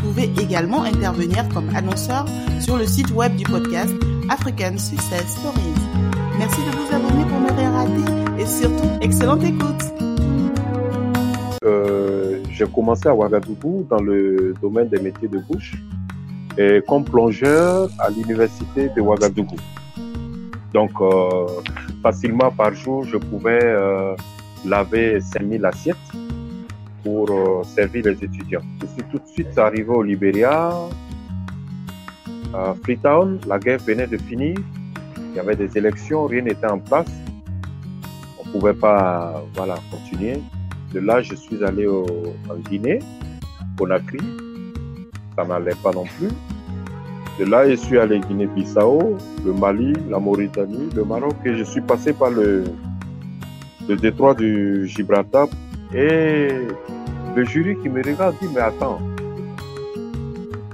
Vous pouvez également intervenir comme annonceur sur le site web du podcast African Success Stories. Merci de vous abonner pour ne rien rater et surtout, excellente écoute. Euh, j'ai commencé à Ouagadougou dans le domaine des métiers de bouche et comme plongeur à l'université de Ouagadougou. Donc, euh, facilement par jour, je pouvais euh, laver 5000 assiettes pour euh, servir les étudiants. Je suis tout de suite arrivé au Libéria, à Freetown. La guerre venait de finir. Il y avait des élections, rien n'était en place. On ne pouvait pas voilà, continuer. De là, je suis allé au, en Guinée, Conakry. Ça n'allait pas non plus. De là, je suis allé Guinée-Bissau, le Mali, la Mauritanie, le Maroc et je suis passé par le, le détroit du Gibraltar et le jury qui me regarde dit, mais attends,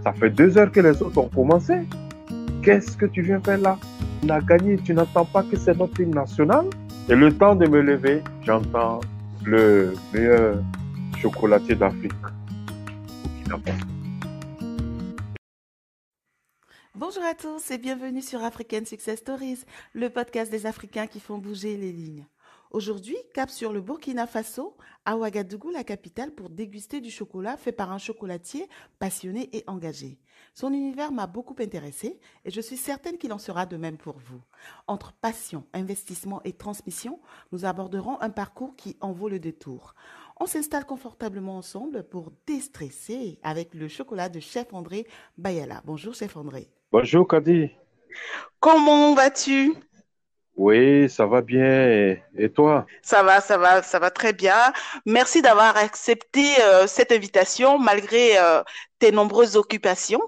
ça fait deux heures que les autres ont commencé. Qu'est-ce que tu viens faire là? On a gagné, tu n'entends pas que c'est notre hymne national Et le temps de me lever, j'entends le meilleur chocolatier d'Afrique. Bonjour à tous et bienvenue sur African Success Stories, le podcast des Africains qui font bouger les lignes. Aujourd'hui, cap sur le Burkina Faso, à Ouagadougou, la capitale, pour déguster du chocolat fait par un chocolatier passionné et engagé. Son univers m'a beaucoup intéressé et je suis certaine qu'il en sera de même pour vous. Entre passion, investissement et transmission, nous aborderons un parcours qui en vaut le détour. On s'installe confortablement ensemble pour déstresser avec le chocolat de Chef André Bayala. Bonjour Chef André. Bonjour Kadi. Comment vas-tu? Oui, ça va bien. Et toi? Ça va, ça va, ça va très bien. Merci d'avoir accepté euh, cette invitation malgré euh, tes nombreuses occupations.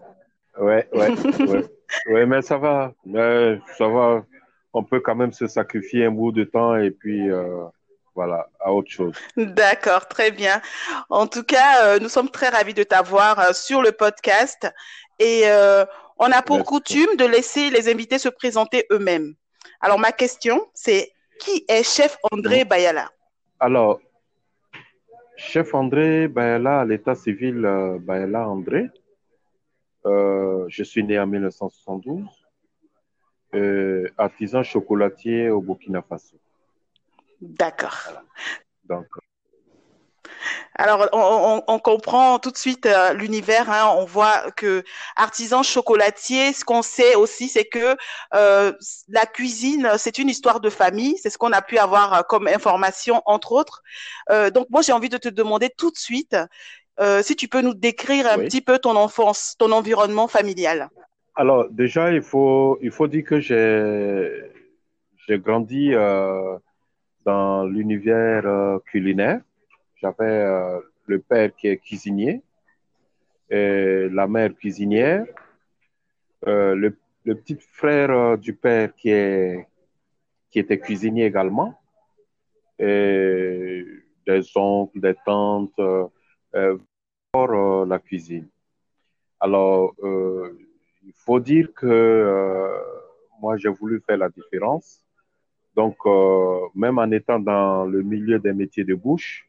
Ouais, ouais, ouais. ouais, mais ça va. Mais ça va. On peut quand même se sacrifier un bout de temps et puis euh, voilà, à autre chose. D'accord, très bien. En tout cas, nous sommes très ravis de t'avoir sur le podcast et on a pour coutume de laisser les invités se présenter eux-mêmes. Alors, ma question, c'est qui est Chef André Bayala? Alors, Chef André Bayala, à l'état civil euh, Bayala André. Euh, je suis né en 1972, euh, artisan chocolatier au Burkina Faso. D'accord. Donc, alors, on, comprend tout de suite euh, l'univers. Hein. on voit que artisan chocolatier, ce qu'on sait aussi, c'est que euh, la cuisine, c'est une histoire de famille. C'est ce qu'on a pu avoir euh, comme information, entre autres. donc, moi, j'ai envie de te demander tout de suite si tu peux nous décrire un petit peu ton enfance, ton environnement familial. Alors, déjà, il faut, il faut dire que j'ai, j'ai grandi dans l'univers culinaire. J'avais euh, le père qui est cuisinier, et la mère cuisinière, euh, le, petit frère euh, du père qui, est, qui était cuisinier également, et des oncles, des tantes, pour la cuisine. Alors, il faut dire que moi, j'ai voulu faire la différence. Donc, même en étant dans le milieu des métiers de bouche,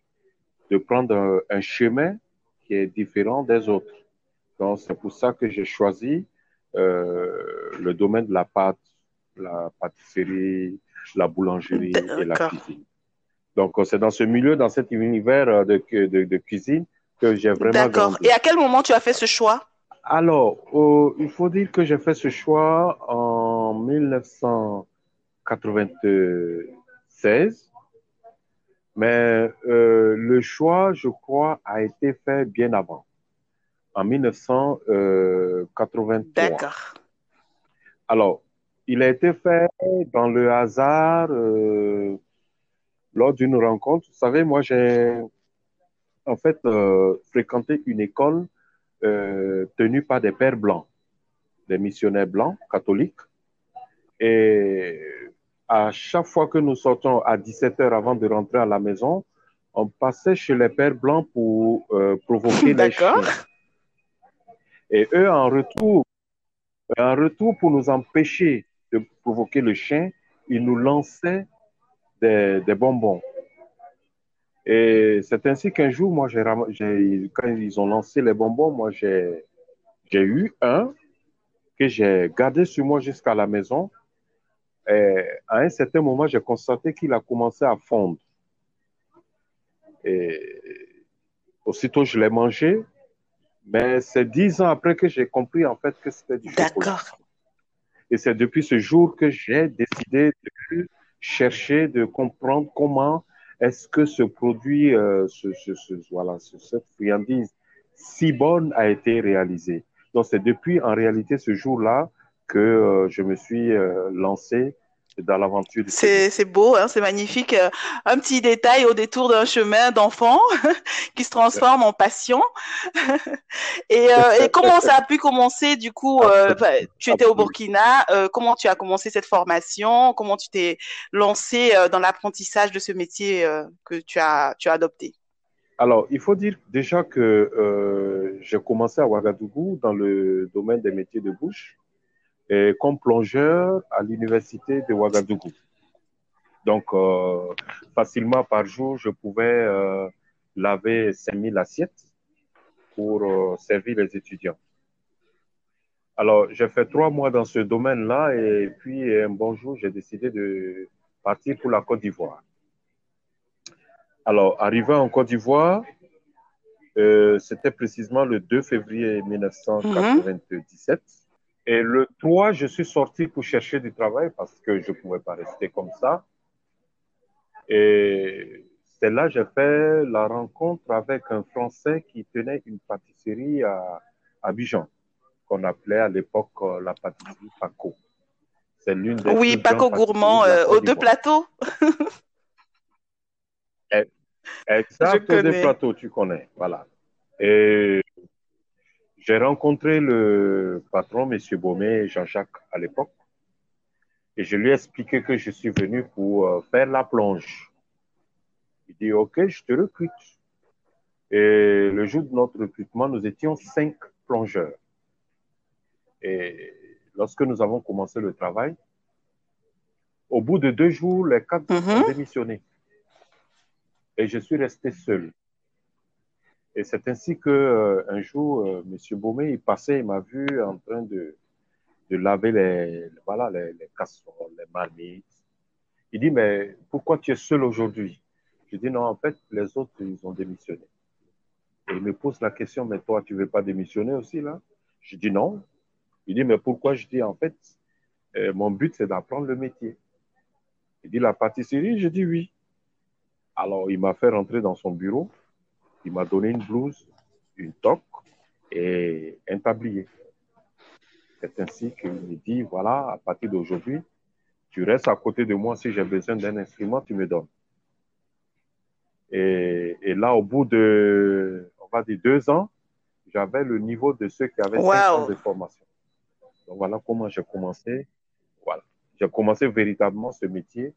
de prendre un, chemin qui est différent des autres. Donc, c'est pour ça que j'ai choisi euh, le domaine de la pâte, la pâtisserie, la boulangerie et la cuisine. Donc, c'est dans ce milieu, dans cet univers de, de, de cuisine que j'ai vraiment D'accord. Et à quel moment tu as fait ce choix? Alors, euh, il faut dire que j'ai fait ce choix en 1996 mais euh, le choix, je crois, a été fait bien avant, en 1983. D'accord. Alors, il a été fait dans le hasard euh, lors d'une rencontre. Vous savez, moi, j'ai en fait euh, fréquenté une école tenue par des pères blancs. des missionnaires blancs catholiques. Et à chaque fois que nous sortons à 17 heures avant de rentrer à la maison, on passait chez les pères blancs pour euh, provoquer les chiens. Et eux, en retour, en retour pour nous empêcher de provoquer le chien, ils nous lançaient des, des bonbons. Et c'est ainsi qu'un jour, moi, quand ils ont lancé les bonbons, moi, j'ai eu un que j'ai gardé sur moi jusqu'à la maison. Et à un certain moment, j'ai constaté qu'il a commencé à fondre. Et aussitôt, je l'ai mangé. Mais c'est dix ans après que j'ai compris en fait que c'était du chocolat. D'accord. Et c'est depuis ce jour que j'ai décidé de chercher, de comprendre comment est-ce que ce produit, euh, ce, ce, ce, voilà, cette friandise si bonne a été réalisée. Donc c'est depuis en réalité ce jour-là que euh, je me suis euh, lancé dans l'aventure. C'est beau, hein, c'est magnifique. Euh, un petit détail au détour d'un chemin d'enfant qui se transforme en passion. et, euh, et, comment ça a pu commencer du coup euh, Tu étais au Burkina. Euh, comment tu as commencé cette formation? Comment tu t'es lancé dans l'apprentissage de ce métier que tu as, tu as adopté? Alors, il faut dire déjà que j'ai commencé à Ouagadougou dans le domaine des métiers de bouche et comme plongeur à l'université de Ouagadougou. Donc, euh, facilement par jour, je pouvais euh, laver 5000 assiettes pour euh, servir les étudiants. Alors, j'ai fait trois mois dans ce domaine-là et puis un bon jour, j'ai décidé de partir pour la Côte d'Ivoire. Alors, arrivé en Côte d'Ivoire, euh, c'était précisément le 2 février 1997. Et le 3, je suis sorti pour chercher du travail parce que je ne pouvais pas rester comme ça. Et c'est là que j'ai fait la rencontre avec un Français qui tenait une pâtisserie à Abidjan, qu'on appelait à l'époque euh, la pâtisserie Paco. C'est l'une des Oui, Paco Gourmand, euh, aux deux plateaux. Exact, aux deux plateaux, tu connais. Voilà. Et j'ai rencontré le patron, M. Baumé, Jean-Jacques, à l'époque, et je lui ai expliqué que je suis venu pour euh, faire la plonge. Il dit, OK, je te recrute. Et le jour de notre recrutement, nous étions cinq plongeurs. Et lorsque nous avons commencé le travail, au bout de deux jours, les quatre ont mm-hmm. démissionné. Et je suis resté seul. Et c'est ainsi que euh, un jour, euh, Monsieur Baumé, il passait, il m'a vu en train de, de laver les, voilà, les, les casseroles, les marmites. Il dit, mais pourquoi tu es seul aujourd'hui? Je dis, non, en fait, les autres, ils ont démissionné. Et il me pose la question, mais toi, tu veux pas démissionner aussi, là? Je dis non. Il dit, mais pourquoi? Je dis, en fait, euh, mon but, c'est d'apprendre le métier. Il dit, la pâtisserie? Je dis oui. Alors, il m'a fait rentrer dans son bureau. Il m'a donné une blouse, une toque et un tablier. C'est ainsi qu'il me dit, voilà, à partir d'aujourd'hui, tu restes à côté de moi. Si j'ai besoin d'un instrument, tu me donnes. Et, et, là, au bout de, on va dire deux ans, j'avais le niveau de ceux qui avaient wow. cinq ans de formation. Donc voilà comment j'ai commencé. Voilà. J'ai commencé véritablement ce métier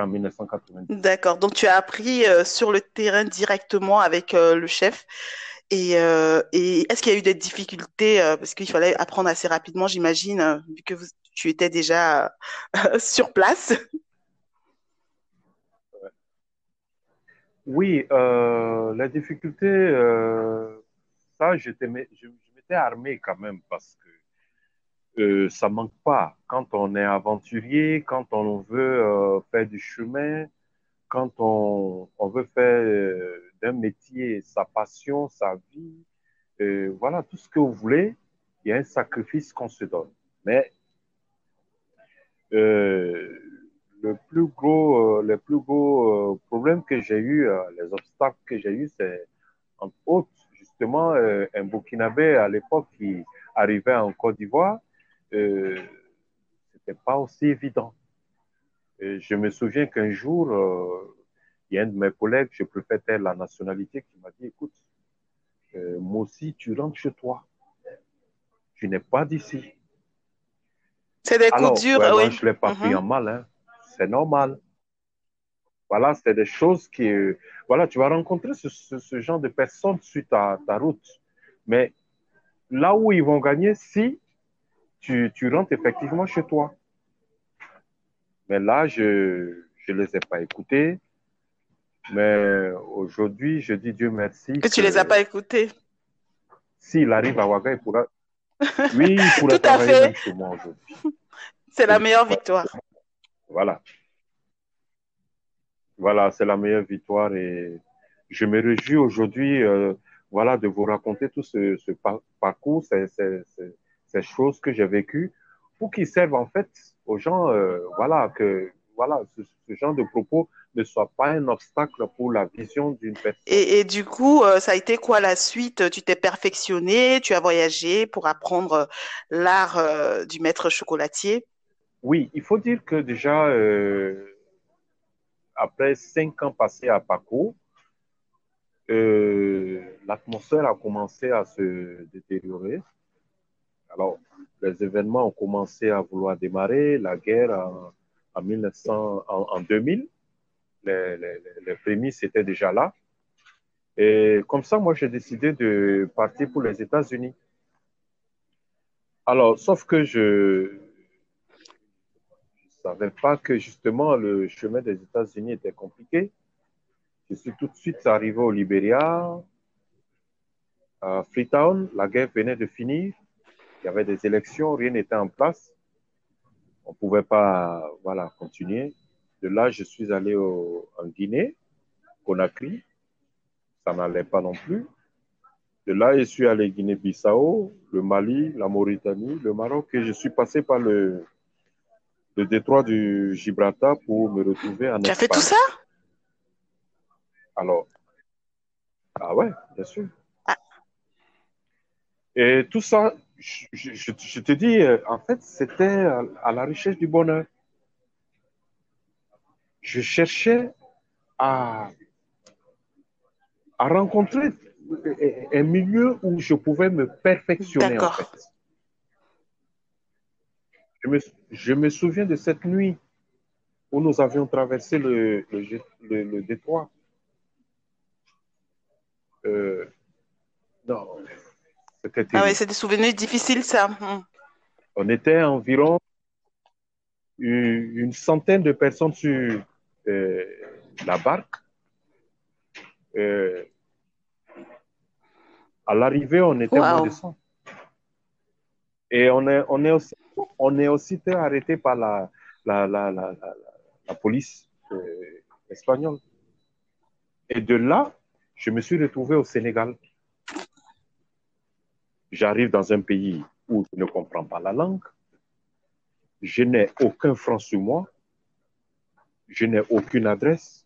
en 1990. D'accord. Donc, tu as appris euh, sur le terrain directement avec euh, le chef. Et, euh, et est-ce qu'il y a eu des difficultés Parce qu'il fallait apprendre assez rapidement, j'imagine, vu que vous, tu étais déjà sur place? Oui, la difficulté, ça, je, je m'étais armé quand même parce que euh, ça manque pas. Quand on est aventurier, quand on veut euh, faire du chemin, quand on, on veut faire euh, d'un métier sa passion, sa vie, euh, voilà, tout ce que vous voulez, il y a un sacrifice qu'on se donne. Mais le plus gros, le plus gros problème que j'ai eu, les obstacles que j'ai eu, c'est entre autres justement un Burkinabé à l'époque qui arrivait en Côte d'Ivoire euh, c'était pas aussi évident. Et je me souviens qu'un jour, euh, il y a un de mes collègues, je préfère la nationalité, qui m'a dit, écoute, euh, moi aussi, tu rentres chez toi. Tu n'es pas d'ici. C'est des coups durs, oui. je ne l'ai pas pris mhm. en mal, hein. c'est normal. Voilà, c'est des choses qui. Voilà, tu vas rencontrer ce, genre de personnes sur ta, ta, route. Mais là où ils vont gagner, si tu, tu rentres effectivement chez toi. Mais là, je ne les ai pas écoutés. Mais aujourd'hui, je dis Dieu merci. Que, tu ne les as pas écoutés. S'il arrive à Ouaga, il pourra. Oui, il pourra Tout à fait. chez moi aujourd'hui. C'est la meilleure victoire. Voilà. Voilà, c'est la meilleure victoire et je me réjouis aujourd'hui euh, voilà, de vous raconter tout ce, ce parcours, ces, ces, choses que j'ai vécues pour qu'ils servent en fait aux gens, euh, voilà, que voilà, ce, ce, genre de propos ne soit pas un obstacle pour la vision d'une personne. Et, et, du coup, euh, ça a été quoi la suite? Tu t'es perfectionné, tu as voyagé pour apprendre l'art du maître chocolatier? Oui, il faut dire que déjà, après cinq ans passés à Paco, euh, l'atmosphère a commencé à se détériorer. Alors, les événements ont commencé à vouloir démarrer, la guerre en, 1900, en, 2000, les, les, les prémices étaient déjà là. Et comme ça, moi, j'ai décidé de partir pour les États-Unis. Alors, sauf que je, ne savais pas que justement le chemin des États-Unis était compliqué. Je suis tout de suite arrivé au Libéria, à Freetown. La guerre venait de finir. Il y avait des élections, rien n'était en place. On ne pouvait pas voilà, continuer. De là, je suis allé au, en Guinée, Conakry. Ça n'allait pas non plus. De là, je suis allé Guinée-Bissau, le Mali, la Mauritanie, le Maroc et je suis passé par le, le détroit du Gibraltar pour me retrouver en Tu as fait tout ça? Alors, ah ouais, bien sûr. Ah. Et tout ça, je, te dis, euh, en fait, c'était à, la recherche du bonheur. Je cherchais à, à rencontrer un milieu où je pouvais me perfectionner, en fait. Je me, souviens de cette nuit où nous avions traversé le, le, détroit. Euh, non, c'était Ah oui, c'est des souvenirs difficiles, ça. Hmm. On était environ une, centaine de personnes sur euh, la barque. Euh, à l'arrivée, on était moins de 100. Et on est, on est aussi on est aussi arrêté par la, la, la, la police euh, espagnole. Et de là, je me suis retrouvé au Sénégal. J'arrive dans un pays où je ne comprends pas la langue. Je n'ai aucun franc sur moi. Je n'ai aucune adresse.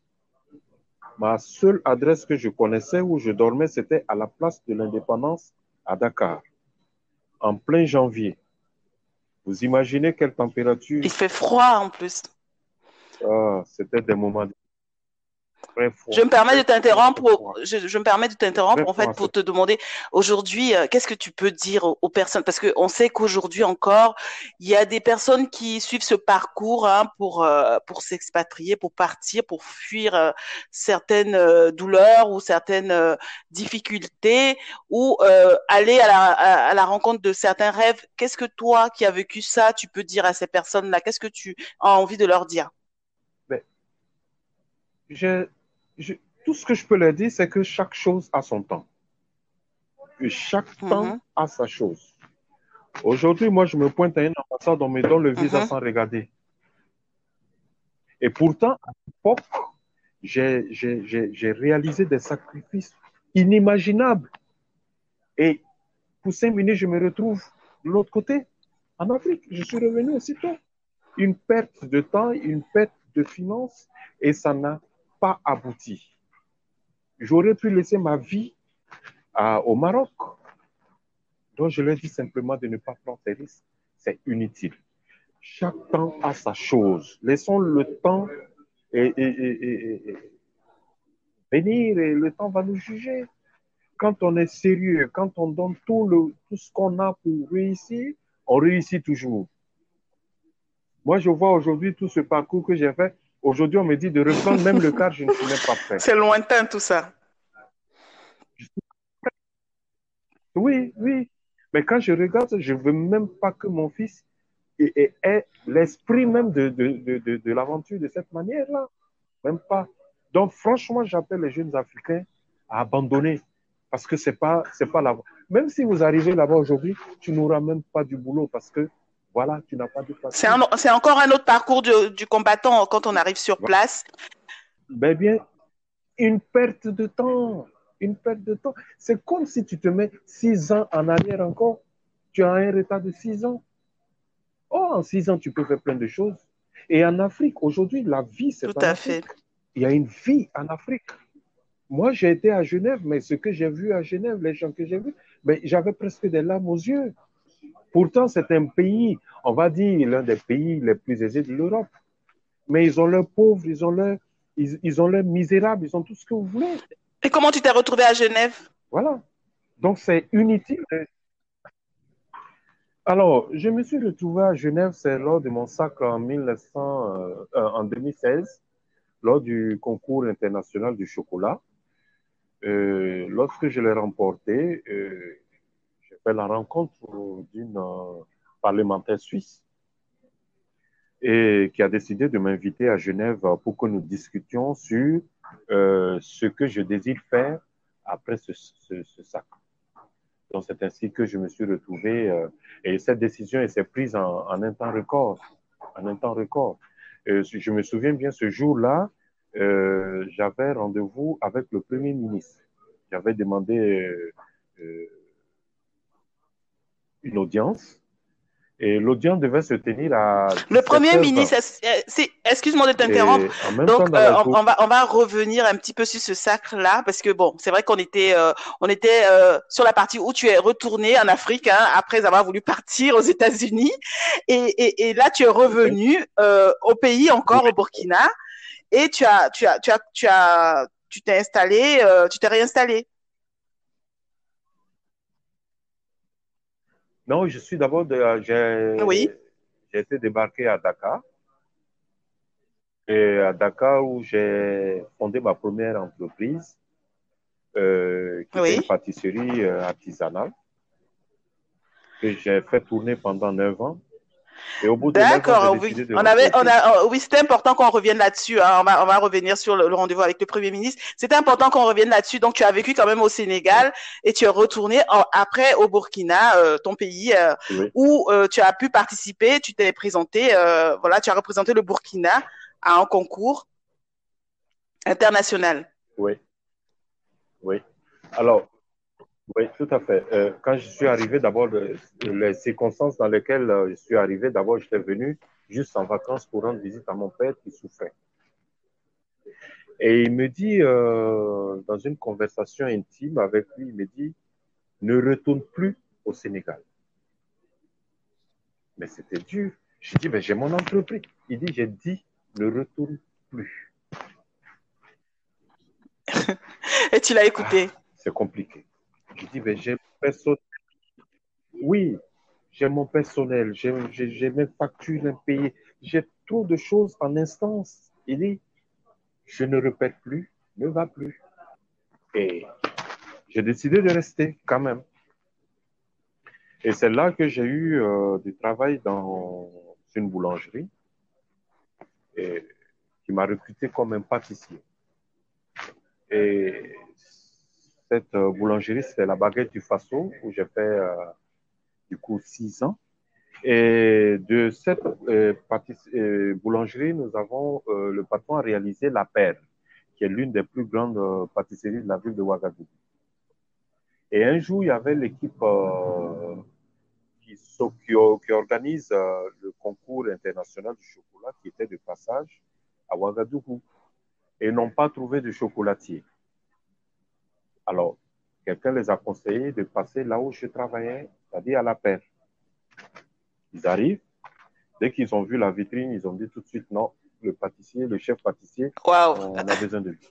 Ma seule adresse que je connaissais où je dormais, c'était à la place de l'indépendance à Dakar, en plein janvier. Vous imaginez quelle température Il fait froid en plus. Ah, c'était des moments je me permets de t'interrompre. Je, me permets de t'interrompre en fait pour te demander aujourd'hui euh, qu'est-ce que tu peux dire aux, personnes? Parce qu'on sait qu'aujourd'hui encore il y a des personnes qui suivent ce parcours hein, pour euh, pour s'expatrier, pour partir, pour fuir euh, certaines douleurs ou certaines difficultés ou aller à la, à la rencontre de certains rêves. Qu'est-ce que toi qui as vécu ça, tu peux dire à ces personnes-là? Qu'est-ce que tu as envie de leur dire? Je, tout ce que je peux leur dire, c'est que chaque chose a son temps. Et chaque mm-hmm. temps a sa chose. Aujourd'hui, moi, je me pointe à une ambassade, on me donne le visa mm-hmm. sans regarder. Et pourtant, à l'époque, j'ai réalisé des sacrifices inimaginables. Et pour cinq minutes, je me retrouve de l'autre côté, en Afrique. Je suis revenu aussitôt. Une perte de temps, une perte de finances, et ça n'a pas abouti. J'aurais pu laisser ma vie au Maroc. Donc, je leur dis simplement de ne pas prendre ces risques. C'est inutile. Chaque temps a sa chose. Laissons le temps et, venir et le temps va nous juger. Quand on est sérieux, quand on donne tout, tout ce qu'on a pour réussir, on réussit toujours. Moi, je vois aujourd'hui tout ce parcours que j'ai fait. Aujourd'hui, on me dit de reprendre même le car, je ne suis même pas prêt. C'est lointain tout ça. Oui, oui. Mais quand je regarde, je ne veux même pas que mon fils ait, l'esprit même de, de, de, de l'aventure de cette manière-là. Même pas. Donc, franchement, j'appelle les jeunes Africains à abandonner. Parce que c'est pas, c'est pas là. Même si vous arrivez là-bas aujourd'hui, tu n'auras même pas du boulot parce que, voilà, tu n'as pas de C'est, c'est encore un autre parcours du, du, combattant quand on arrive sur place. Ben bien, une perte de temps. Une perte de temps. C'est comme si tu te mets six ans en arrière encore. Tu as un retard de six ans. Oh, en six ans, tu peux faire plein de choses. Et en Afrique, aujourd'hui, la vie, c'est Tout à fait. Il y a une vie en Afrique. Moi, j'ai été à Genève, mais ce que j'ai vu à Genève, les gens que j'ai vus, ben, j'avais presque des larmes aux yeux. Pourtant, c'est un pays, on va dire, l'un des pays les plus aisés de l'Europe. Mais ils ont leurs pauvres, ils ont leurs ils, ils, ont leurs misérables, ils ont tout ce que vous voulez. Et comment tu t'es retrouvé à Genève? Voilà. Donc, c'est inutile. Alors, je me suis retrouvé à Genève, c'est lors de mon sacre en, 1900, euh, en 2016, lors du concours international du chocolat. Euh, lorsque je l'ai remporté, euh, la rencontre d'une euh, parlementaire suisse et qui a décidé de m'inviter à Genève pour que nous discutions sur euh, ce que je désire faire après ce, sac. Donc c'est ainsi que je me suis retrouvé euh, et cette décision s'est prise en, un temps record, en un temps record. Je me souviens bien ce jour-là, j'avais rendez-vous avec le Premier ministre. J'avais demandé une audience et l'audience devait se tenir à. Le Premier ministre, excuse-moi de t'interrompre. Donc, euh, on, on, va, on va revenir un petit peu sur ce sacre-là, parce que bon, c'est vrai qu'on était, euh, on était euh, sur la partie où tu es retourné en Afrique, hein, après avoir voulu partir aux États-Unis. Et, et, et, là, tu es revenu au pays, encore au Burkina, et tu as, tu as, tu as, tu as, tu t'es installé, tu t'es réinstallé. Non, je suis d'abord, de, j'ai, oui? j'ai été débarqué à Dakar. Et à Dakar, où j'ai fondé ma première entreprise, euh, qui oui? est une pâtisserie euh, artisanale, que j'ai fait tourner pendant neuf ans. Et au bout de D'accord, oui. On avait, on a, oui, c'était important qu'on revienne là-dessus. Hein. On, va, on va revenir sur le, le rendez-vous avec le Premier ministre. C'était important qu'on revienne là-dessus. Donc, tu as vécu quand même au Sénégal et tu es retourné en, après au Burkina, euh, ton pays, euh, oui. où euh, tu as pu participer. Tu t'es présenté, voilà, tu as représenté le Burkina à un concours international. Oui. Oui. Alors, oui, tout à fait. Euh, quand je suis arrivé, d'abord, les circonstances dans lesquelles euh, je suis arrivé, d'abord, j'étais venu juste en vacances pour rendre visite à mon père qui souffrait. Et il me dit, euh, dans une conversation intime avec lui, il me dit, ne retourne plus au Sénégal. Mais c'était dur. Je dis, mais j'ai mon entreprise. Il dit, j'ai dit, ne retourne plus. Et tu l'as écouté. Ah, c'est compliqué. Je dis, mais j'ai personnel. Oui, j'ai mon personnel, j'ai mes factures impayées, j'ai trop de choses en instance. Il dit, je ne répète plus, ne va plus. Et j'ai décidé de rester quand même. Et c'est là que j'ai eu euh, du travail dans une boulangerie et, qui m'a recruté comme un pâtissier. Et cette euh, boulangerie, c'est la baguette du Faso, où j'ai fait euh, du coup six ans. Et de cette euh, boulangerie, nous avons, le patron a réalisé La Perle, qui est l'une des plus grandes pâtisseries de la ville de Ouagadougou. Et un jour, il y avait l'équipe qui, qui, qui, organise le concours international du chocolat qui était de passage à Ouagadougou. Et n'ont pas trouvé de chocolatier. Alors, quelqu'un les a conseillé de passer là où je travaillais, c'est-à-dire à la paire. Ils arrivent, dès qu'ils ont vu la vitrine, ils ont dit tout de suite non, le pâtissier, le chef pâtissier, wow. on a besoin de lui.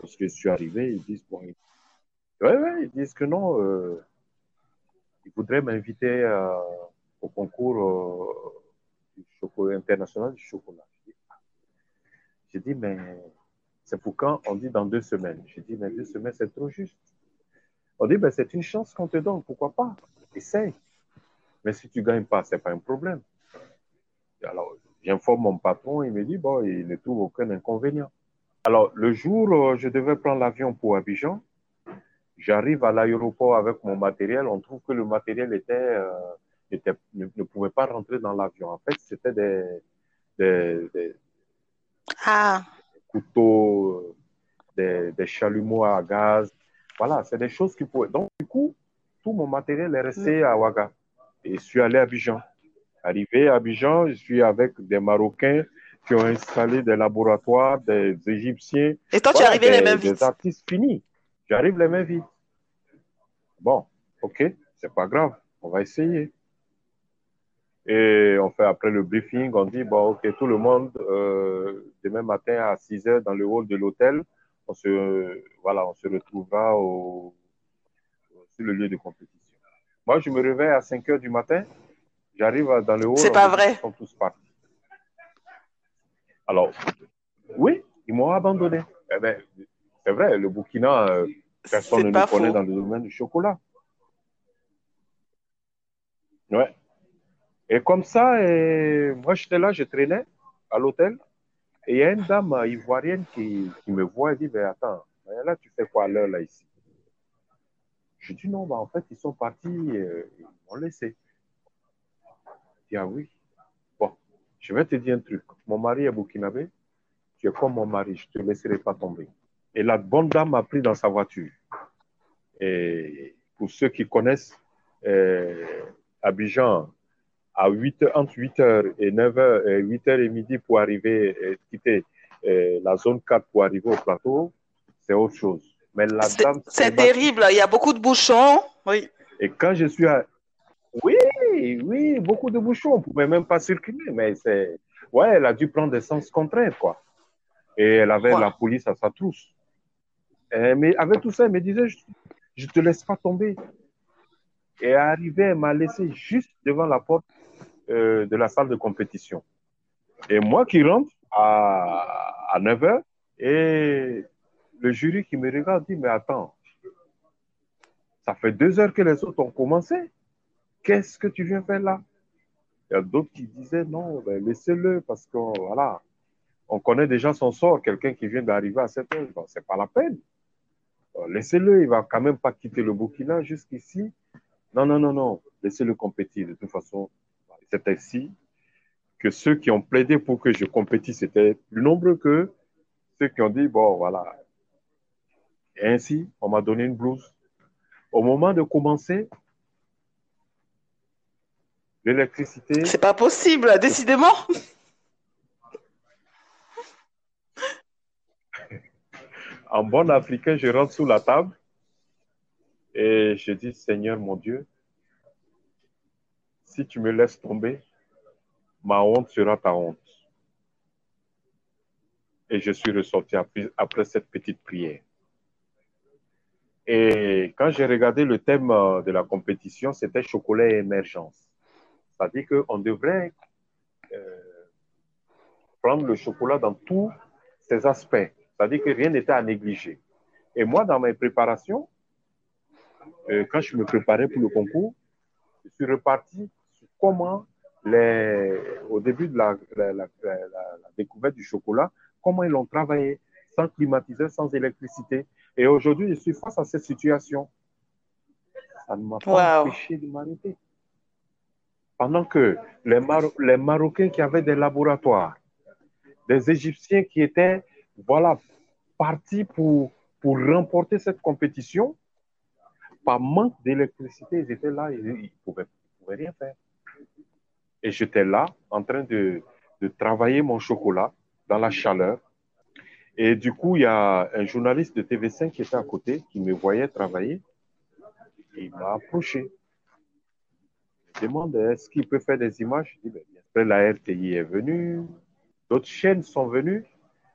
Parce que je suis arrivé, ils disent bon, ouais, ouais, ils disent que non, euh, ils voudraient m'inviter euh, au concours euh, du chocolat international du chocolat. J'ai dit, mais c'est pour quand On dit dans deux semaines. J'ai dit, mais deux semaines, c'est trop juste. On dit, ben, c'est une chance qu'on te donne, pourquoi pas? Essaye. Mais si tu ne gagnes pas, ce n'est pas un problème. Alors, j'informe mon patron, il me dit, bon, il ne trouve aucun inconvénient. Alors, le jour où je devais prendre l'avion pour Abidjan, j'arrive à l'aéroport avec mon matériel. On trouve que le matériel était, euh, était ne, pouvait pas rentrer dans l'avion. En fait, c'était des, des, ah. Couteaux, des, des, chalumeaux à gaz. Voilà, c'est des choses qui pouvaient. Donc, du coup, tout mon matériel est resté à Ouaga. Et je suis allé à Abidjan. Arrivé à Abidjan, je suis avec des Marocains qui ont installé des laboratoires, des Égyptiens. Et toi, tu es arrivé les mains vides. Des artistes finis. J'arrive les mains vides. Bon, ok, c'est pas grave, on va essayer. Et on fait après le briefing, on dit, bon, ok, tout le monde, euh, demain matin à 6 heures dans le hall de l'hôtel, on se, voilà, on se retrouvera au, sur le lieu de compétition. Moi, je me réveille à 5 heures du matin, j'arrive dans le hall. C'est pas vrai. Ils sont tous partis. Alors, oui, ils m'ont abandonné. Eh ben, c'est vrai, le Burkina, euh, personne ne nous connaît dans le domaine du chocolat. Ouais. Et comme ça, moi j'étais là, je traînais à l'hôtel. Et il y a une dame ivoirienne qui, me voit et dit Mais attends, là, tu fais quoi à l'heure là ici? Je dis Non, bah, en fait, ils sont partis, euh, ils m'ont laissé. Je dis Ah oui. Bon, je vais te dire un truc. Mon mari est burkinabé. Tu es comme mon mari, je ne te laisserai pas tomber. Et la bonne dame m'a pris dans sa voiture. Et pour ceux qui connaissent euh, Abidjan, à 8, entre 8h et 9h, 8h et midi pour arriver, et euh, quitter euh, la zone 4 pour arriver au plateau, c'est autre chose. Mais la dame. C'est terrible, il y a beaucoup de bouchons. Oui. Et quand je suis à. Oui, oui, beaucoup de bouchons. On ne pouvait même pas circuler, mais c'est. Ouais, elle a dû prendre des sens contraires, quoi. Et elle avait la police à sa trousse. mais avec tout ça, elle me disait Je ne te laisse pas tomber. Et arrivé, elle m'a laissé juste devant la porte euh, de la salle de compétition. Et moi qui rentre à, à 9 h et le jury qui me regarde dit, mais attends, ça fait deux heures que les autres ont commencé. Qu'est-ce que tu viens faire là? Il y a d'autres qui disaient, non, ben laissez-le parce que voilà, on connaît déjà son sort. Quelqu'un qui vient d'arriver à cette heure, c'est pas la peine. Laissez-le, il va quand même pas quitter le Burkina jusqu'ici. Non, non, non, non, laissez-le compétir. De toute façon, c'est ainsi que ceux qui ont plaidé pour que je compétisse étaient plus nombreux que ceux qui ont dit, bon, voilà. Et ainsi, on m'a donné une blouse. Au moment de commencer, l'électricité. C'est pas possible, décidément. en bon africain, je rentre sous la table et je dis, Seigneur mon Dieu, si tu me laisses tomber, ma honte sera ta honte. Et je suis ressorti après cette petite prière. Et quand j'ai regardé le thème euh, de la compétition, c'était chocolat et émergence. C'est-à-dire qu'on devrait euh, prendre le chocolat dans tous ses aspects. C'est-à-dire que rien n'était à négliger. Et moi, dans mes préparations, euh, quand je me préparais pour le concours, je suis reparti comment, les, au début de la, découverte du chocolat, comment ils l'ont travaillé sans climatiseur, sans électricité. Et aujourd'hui, je suis face à cette situation. Ça ne m'a pas empêché de m'arrêter. Pendant que les, les Marocains qui avaient des laboratoires, des Égyptiens qui étaient voilà, partis pour, pour remporter cette compétition, par manque d'électricité, ils étaient là, ils ne pouvaient, pouvaient rien faire. Et j'étais là en train de, de travailler mon chocolat dans la chaleur. Et du coup, il y a un journaliste de TV5 qui était à côté, qui me voyait travailler. il m'a approché. Me demande est-ce qu'il peut faire des images? Je dis ben, la RTI est venue, d'autres chaînes sont venues.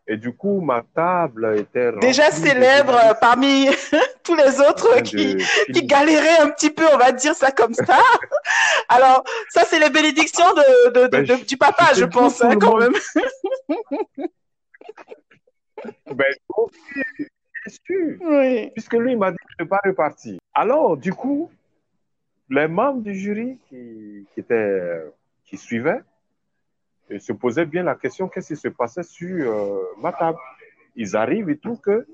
Et du coup, ma table était déjà célèbre parmi tous les autres qui, qui, galéraient un petit peu, on va dire ça comme ça. Alors, ça, c'est les bénédictions de, de, Ben, de- du papa, je pense, hein, quand même. Ben, bien sûr. Oui. Puisque lui, il m'a dit que je ne pas repartir. Alors, du coup, les membres du jury qui, qui, étaient, qui suivaient euh, se posaient bien la question qu'est-ce qui se passait sur euh, ma table? Ils arrivent et trouvent que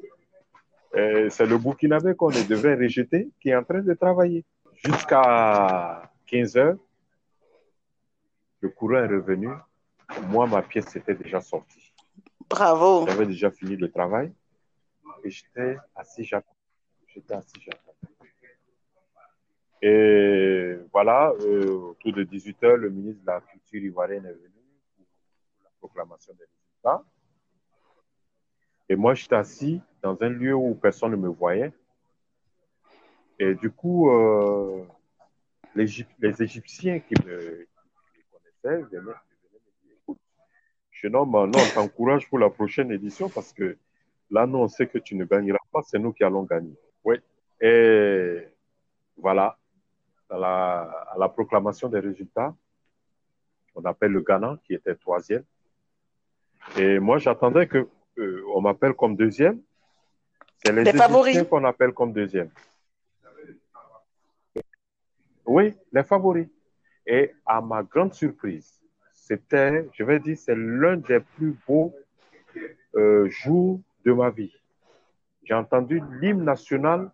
euh, c'est le Burkinabé qu'on devrait rejeter qui est en train de travailler. Jusqu'à 15 heures, le courant est revenu. Moi, ma pièce était déjà sortie. Bravo. J'avais déjà fini le travail et j'étais assis. J'étais assis. Et voilà, euh, autour de 18h, le ministre de la Culture ivoirienne est venu pour la proclamation des résultats. Et moi, j'étais assis dans un lieu où personne ne me voyait. Et du coup, euh, les, Égyp- les Égyptiens qui me, qui me connaissaient venaient, venaient me dire, écoute, jeune homme, non, on t'encourage pour la prochaine édition parce que là, nous, on sait que tu ne gagneras pas, c'est nous qui allons gagner. Oui. Et voilà, à la, à la proclamation des résultats, on appelle le Ghana qui était troisième. Et moi, j'attendais que euh, on m'appelle comme deuxième. C'est les Les favoris. Égyptiens qu'on appelle comme deuxième. Oui, les favoris. Et à ma grande surprise, c'était, je vais dire, c'est l'un des plus beaux euh, jours de ma vie. J'ai entendu l'hymne national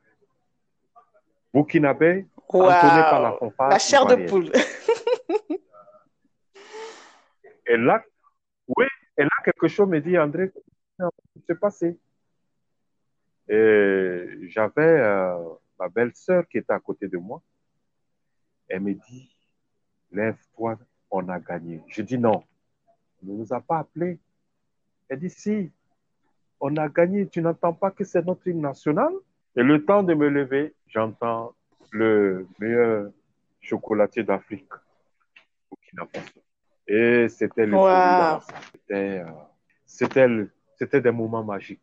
burkinabé entonné par la fanfare. La chair de poule. Et là, oui, et là, quelque chose me dit, André, qu'est-ce qui s'est passé? Et j'avais euh, ma belle-sœur qui était à côté de moi. Elle me dit, lève-toi, on a gagné. Je dis non, on ne nous a pas appelés. Elle dit, si, on a gagné, tu n'entends pas que c'est notre hymne national? Et le temps de me lever, j'entends le meilleur chocolatier d'Afrique, Burkina Faso. Et c'était le Wow. C'était, euh, c'était, des moments magiques.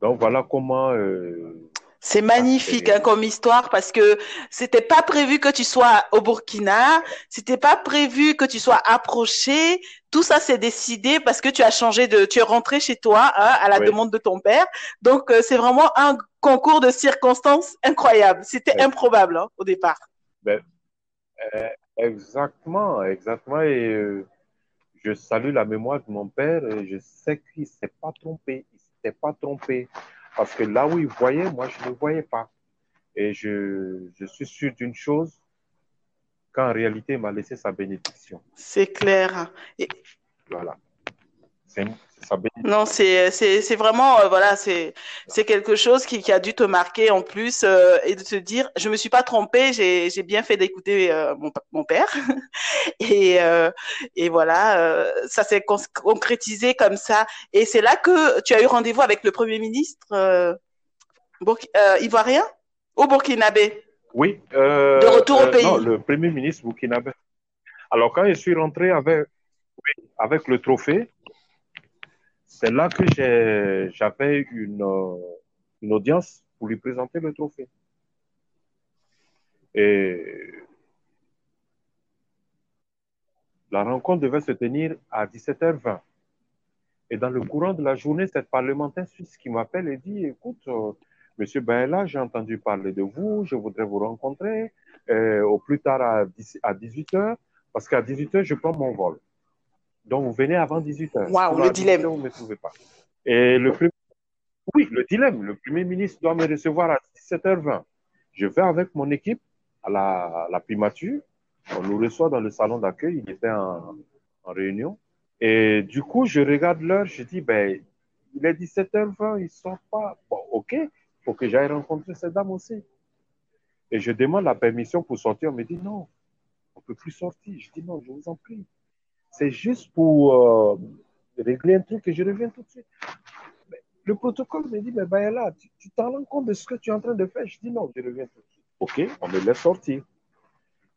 Donc voilà comment euh, C'est magnifique hein, comme histoire parce que c'était pas prévu que tu sois au Burkina, c'était pas prévu que tu sois approché. Tout ça s'est décidé parce que tu as changé de, tu es rentré chez toi hein, à la Oui. demande de ton père. Donc euh, c'est vraiment un concours de circonstances incroyable. C'était improbable hein, au départ. Exactement, exactement. Et euh, je salue la mémoire de mon père et je sais qu'il ne s'est pas trompé. Il s'était pas trompé. Parce que là où il voyait, moi, je ne voyais pas. Et je, je suis sûr d'une chose, qu'en réalité, il m'a laissé sa bénédiction. C'est clair. Et- Voilà. Non, c'est vraiment euh, voilà, c'est quelque chose qui, qui a dû te marquer en plus euh, et de te dire je me suis pas trompée, j'ai bien fait d'écouter euh, mon père et et voilà, ça s'est con- concrétisé comme ça et c'est là que tu as eu rendez-vous avec le premier ministre ivoirien ou burkinabé? Oui. De retour au pays. Non, le premier ministre burkinabé. Alors, quand je suis rentré avec le trophée, c'est là que j'avais une, euh, une audience pour lui présenter le trophée. Et la rencontre devait se tenir à 17h20. Et dans le courant de la journée, cette parlementaire suisse qui m'appelle et dit, écoute, euh, Monsieur Baella, j'ai entendu parler de vous, je voudrais vous rencontrer euh, au plus tard à, 10 à 18h, parce qu'à 18h, je prends mon vol. Donc, vous venez avant 18h. Waouh, le dilemme. 18h, vous ne me trouvez pas. Et le premier... Oui, le dilemme. Le Premier ministre doit me recevoir à 17h20. Je vais avec mon équipe à la, la primature. On nous reçoit dans le salon d'accueil. Il était en, en réunion. Et du coup, je regarde l'heure. Je dis, ben, il est 17h20, ils ne sortent pas. Bon, OK, il faut que j'aille rencontrer cette dame aussi. Et je demande la permission pour sortir. On me dit, non, on ne peut plus sortir. Je dis, non, je vous en prie. C'est juste pour euh, régler un truc et je reviens tout de suite. Le protocole me dit, mais ben là, tu t'en rends compte de ce que tu es en train de faire? Je dis, non, je reviens tout de suite. OK, on me laisse sortir.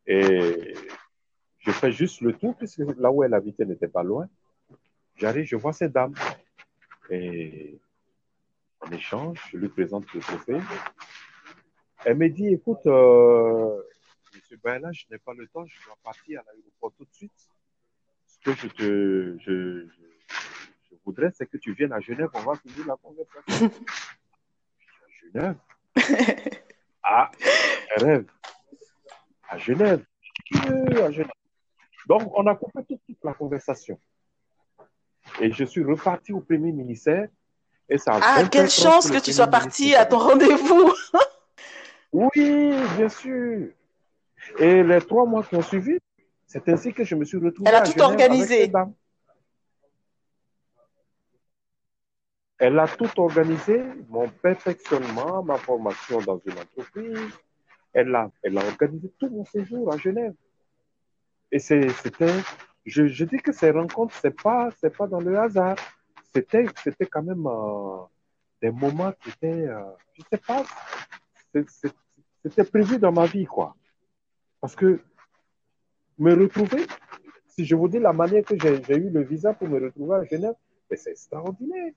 Et je fais juste le tour, puisque là où elle habitait n'était pas loin. J'arrive, je vois cette dame. Et on échange, je lui présente le trophée. Elle me dit, écoute, euh, monsieur je n'ai pas le temps, je dois partir à l'aéroport tout de suite. Ce que je te, je, je, voudrais, c'est que tu viennes à Genève, on va finir la conversation. à Genève Ah, rêve. À Genève. à Genève. Donc, on a coupé toute la conversation. Et je suis reparti au premier ministère. Et ça ah, quelle chance que tu sois parti à ton rendez-vous. oui, bien sûr. Et les trois mois qui ont suivi, c'est ainsi que je me suis retrouvé. Elle a tout organisé. Elle a tout organisé, mon perfectionnement, ma formation dans une entreprise. Elle a, elle a organisé tout mon séjour à Genève. Et c'était, je, je, dis que ces rencontres, c'est pas, c'est pas dans le hasard. C'était, quand même euh, des moments qui étaient, euh, je sais pas, c'était prévu dans ma vie, quoi. Parce que me retrouver, si je vous dis la manière que j'ai eu le visa pour me retrouver à Genève, c'est extraordinaire.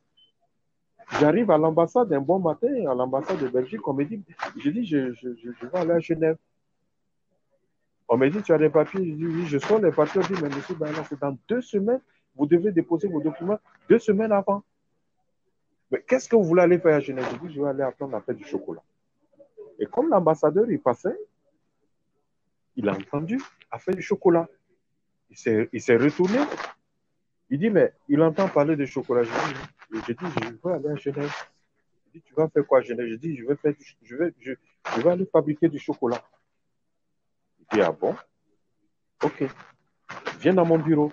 J'arrive à l'ambassade un bon matin, à l'ambassade de Belgique, on me dit, je dis, je, je, je vais aller à Genève. On me dit, tu as des papiers? Je dis, oui, je sors les papiers. On dit, mais monsieur c'est dans deux semaines, vous devez déposer vos documents deux semaines avant. Mais qu'est-ce que vous voulez aller faire à Genève? Je dis, je vais aller apprendre à faire du chocolat. Et comme l'ambassadeur, il passait, il a entendu à faire du chocolat. Il s'est retourné. Il dit, mais il entend parler de chocolat. Je dis, je, dis, je vais aller à Genève. Il dit, tu vas faire quoi à Genève? Je dis, je vais, je, vais, je, je vais aller fabriquer du chocolat. Il dit, ah bon? Ok. Viens dans mon bureau.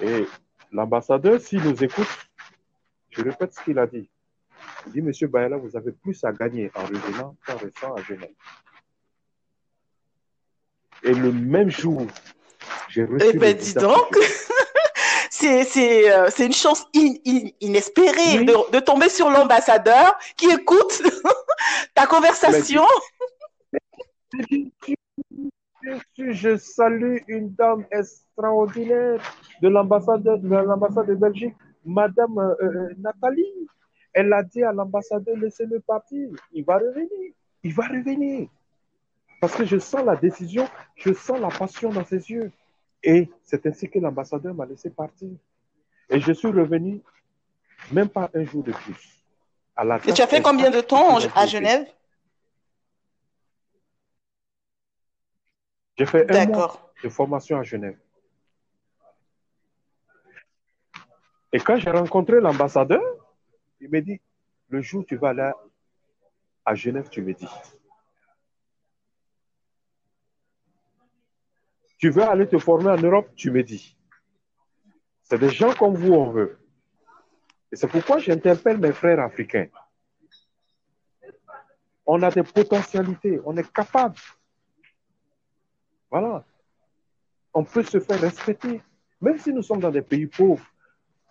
Et l'ambassadeur, s'il nous écoute, je répète ce qu'il a dit. Il dit, Monsieur Bayala, vous avez plus à gagner en revenant qu'en restant à Genève. Et le même jour, j'ai reçu. Eh ben, dis donc! Euh, c'est une chance inespérée de, de, tomber sur l'ambassadeur qui écoute ta conversation. Je salue une dame extraordinaire de l'ambassade de, l'ambassade de Belgique, Madame euh, euh, Nathalie. Elle a dit à l'ambassadeur, laissez-le partir. Il va revenir. Il va revenir. Parce que je sens la décision, je sens la passion dans ses yeux. Et c'est ainsi que l'ambassadeur m'a laissé partir. Et je suis revenu même pas un jour de plus. À la Et tu as fait combien de temps à Genève? J'ai fait un mois de formation à Genève. Et quand j'ai rencontré l'ambassadeur, il m'a dit, le jour où tu vas aller à Genève, tu me dis. Tu veux aller te former en Europe, tu me dis. C'est des gens comme vous, on veut. Et c'est pourquoi j'interpelle mes frères africains. On a des potentialités, on est capable. Voilà. On peut se faire respecter. Même si nous sommes dans des pays pauvres,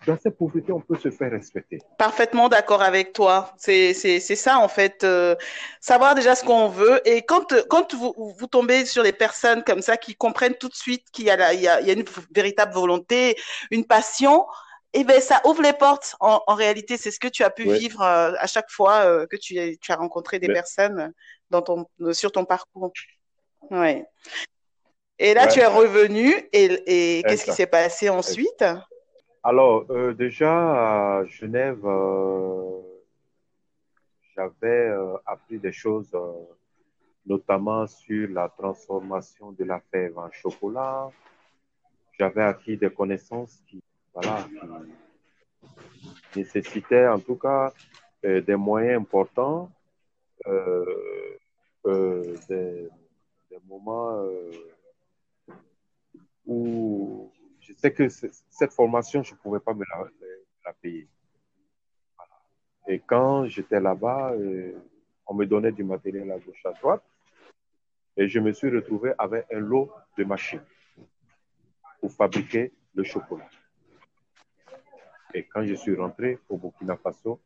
dans cette pauvreté, on peut se faire respecter. Parfaitement d'accord avec toi. C'est ça, en fait. Euh, savoir déjà ce qu'on veut. Et quand, quand vous, vous, tombez sur des personnes comme ça qui comprennent tout de suite qu'il y, a, il y, a, il y a une véritable volonté, une passion, et eh ben ça ouvre les portes. En, en réalité, c'est ce que tu as pu vivre euh, à chaque fois euh, que tu, tu, as rencontré des personnes dans ton, sur ton parcours. Ouais. Et là, tu es revenu. Et, et qu'est-ce qui s'est passé ensuite? Alors, euh, déjà, à Genève, euh, j'avais euh, appris des choses, notamment sur la transformation de la fève en chocolat. J'avais acquis des connaissances qui, voilà, nécessitaient en tout cas des moyens importants, des, moments où je sais que cette formation, je ne pouvais pas me la, payer. Et quand j'étais là-bas, euh, on me donnait du matériel à gauche, à droite. Et je me suis retrouvé avec un lot de machines pour fabriquer le chocolat. Et quand je suis rentré au Burkina Faso,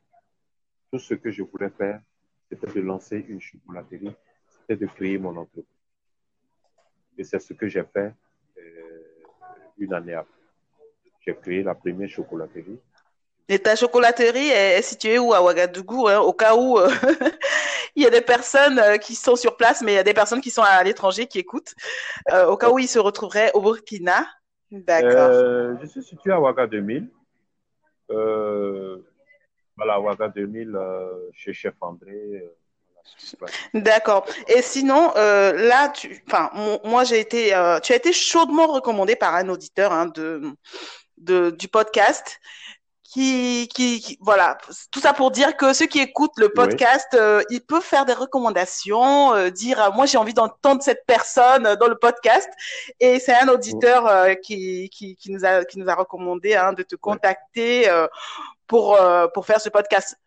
tout ce que je voulais faire, c'était de lancer une chocolaterie, c'était de créer mon entreprise. Et c'est ce que j'ai fait une année après. J'ai créé la première chocolaterie. Et ta chocolaterie est située où à Ouagadougou, hein, au cas où euh, il y a des personnes qui sont sur place, mais il y a des personnes qui sont à l'étranger qui écoutent. au cas où ils se retrouveraient au Burkina. D'accord. je suis situé à Ouaga 2000. voilà, Ouaga 2000, chez Chef André. D'accord. Et sinon, euh, là, tu, enfin, moi, j'ai été, euh, tu as été chaudement recommandé par un auditeur hein, de, de, du podcast. Qui, qui, voilà, tout ça pour dire que ceux qui écoutent le podcast, euh, ils peuvent faire des recommandations, euh, dire moi j'ai envie d'entendre cette personne dans le podcast, et c'est un auditeur qui, qui, qui nous a qui nous a recommandé hein, de te contacter pour pour faire ce podcast.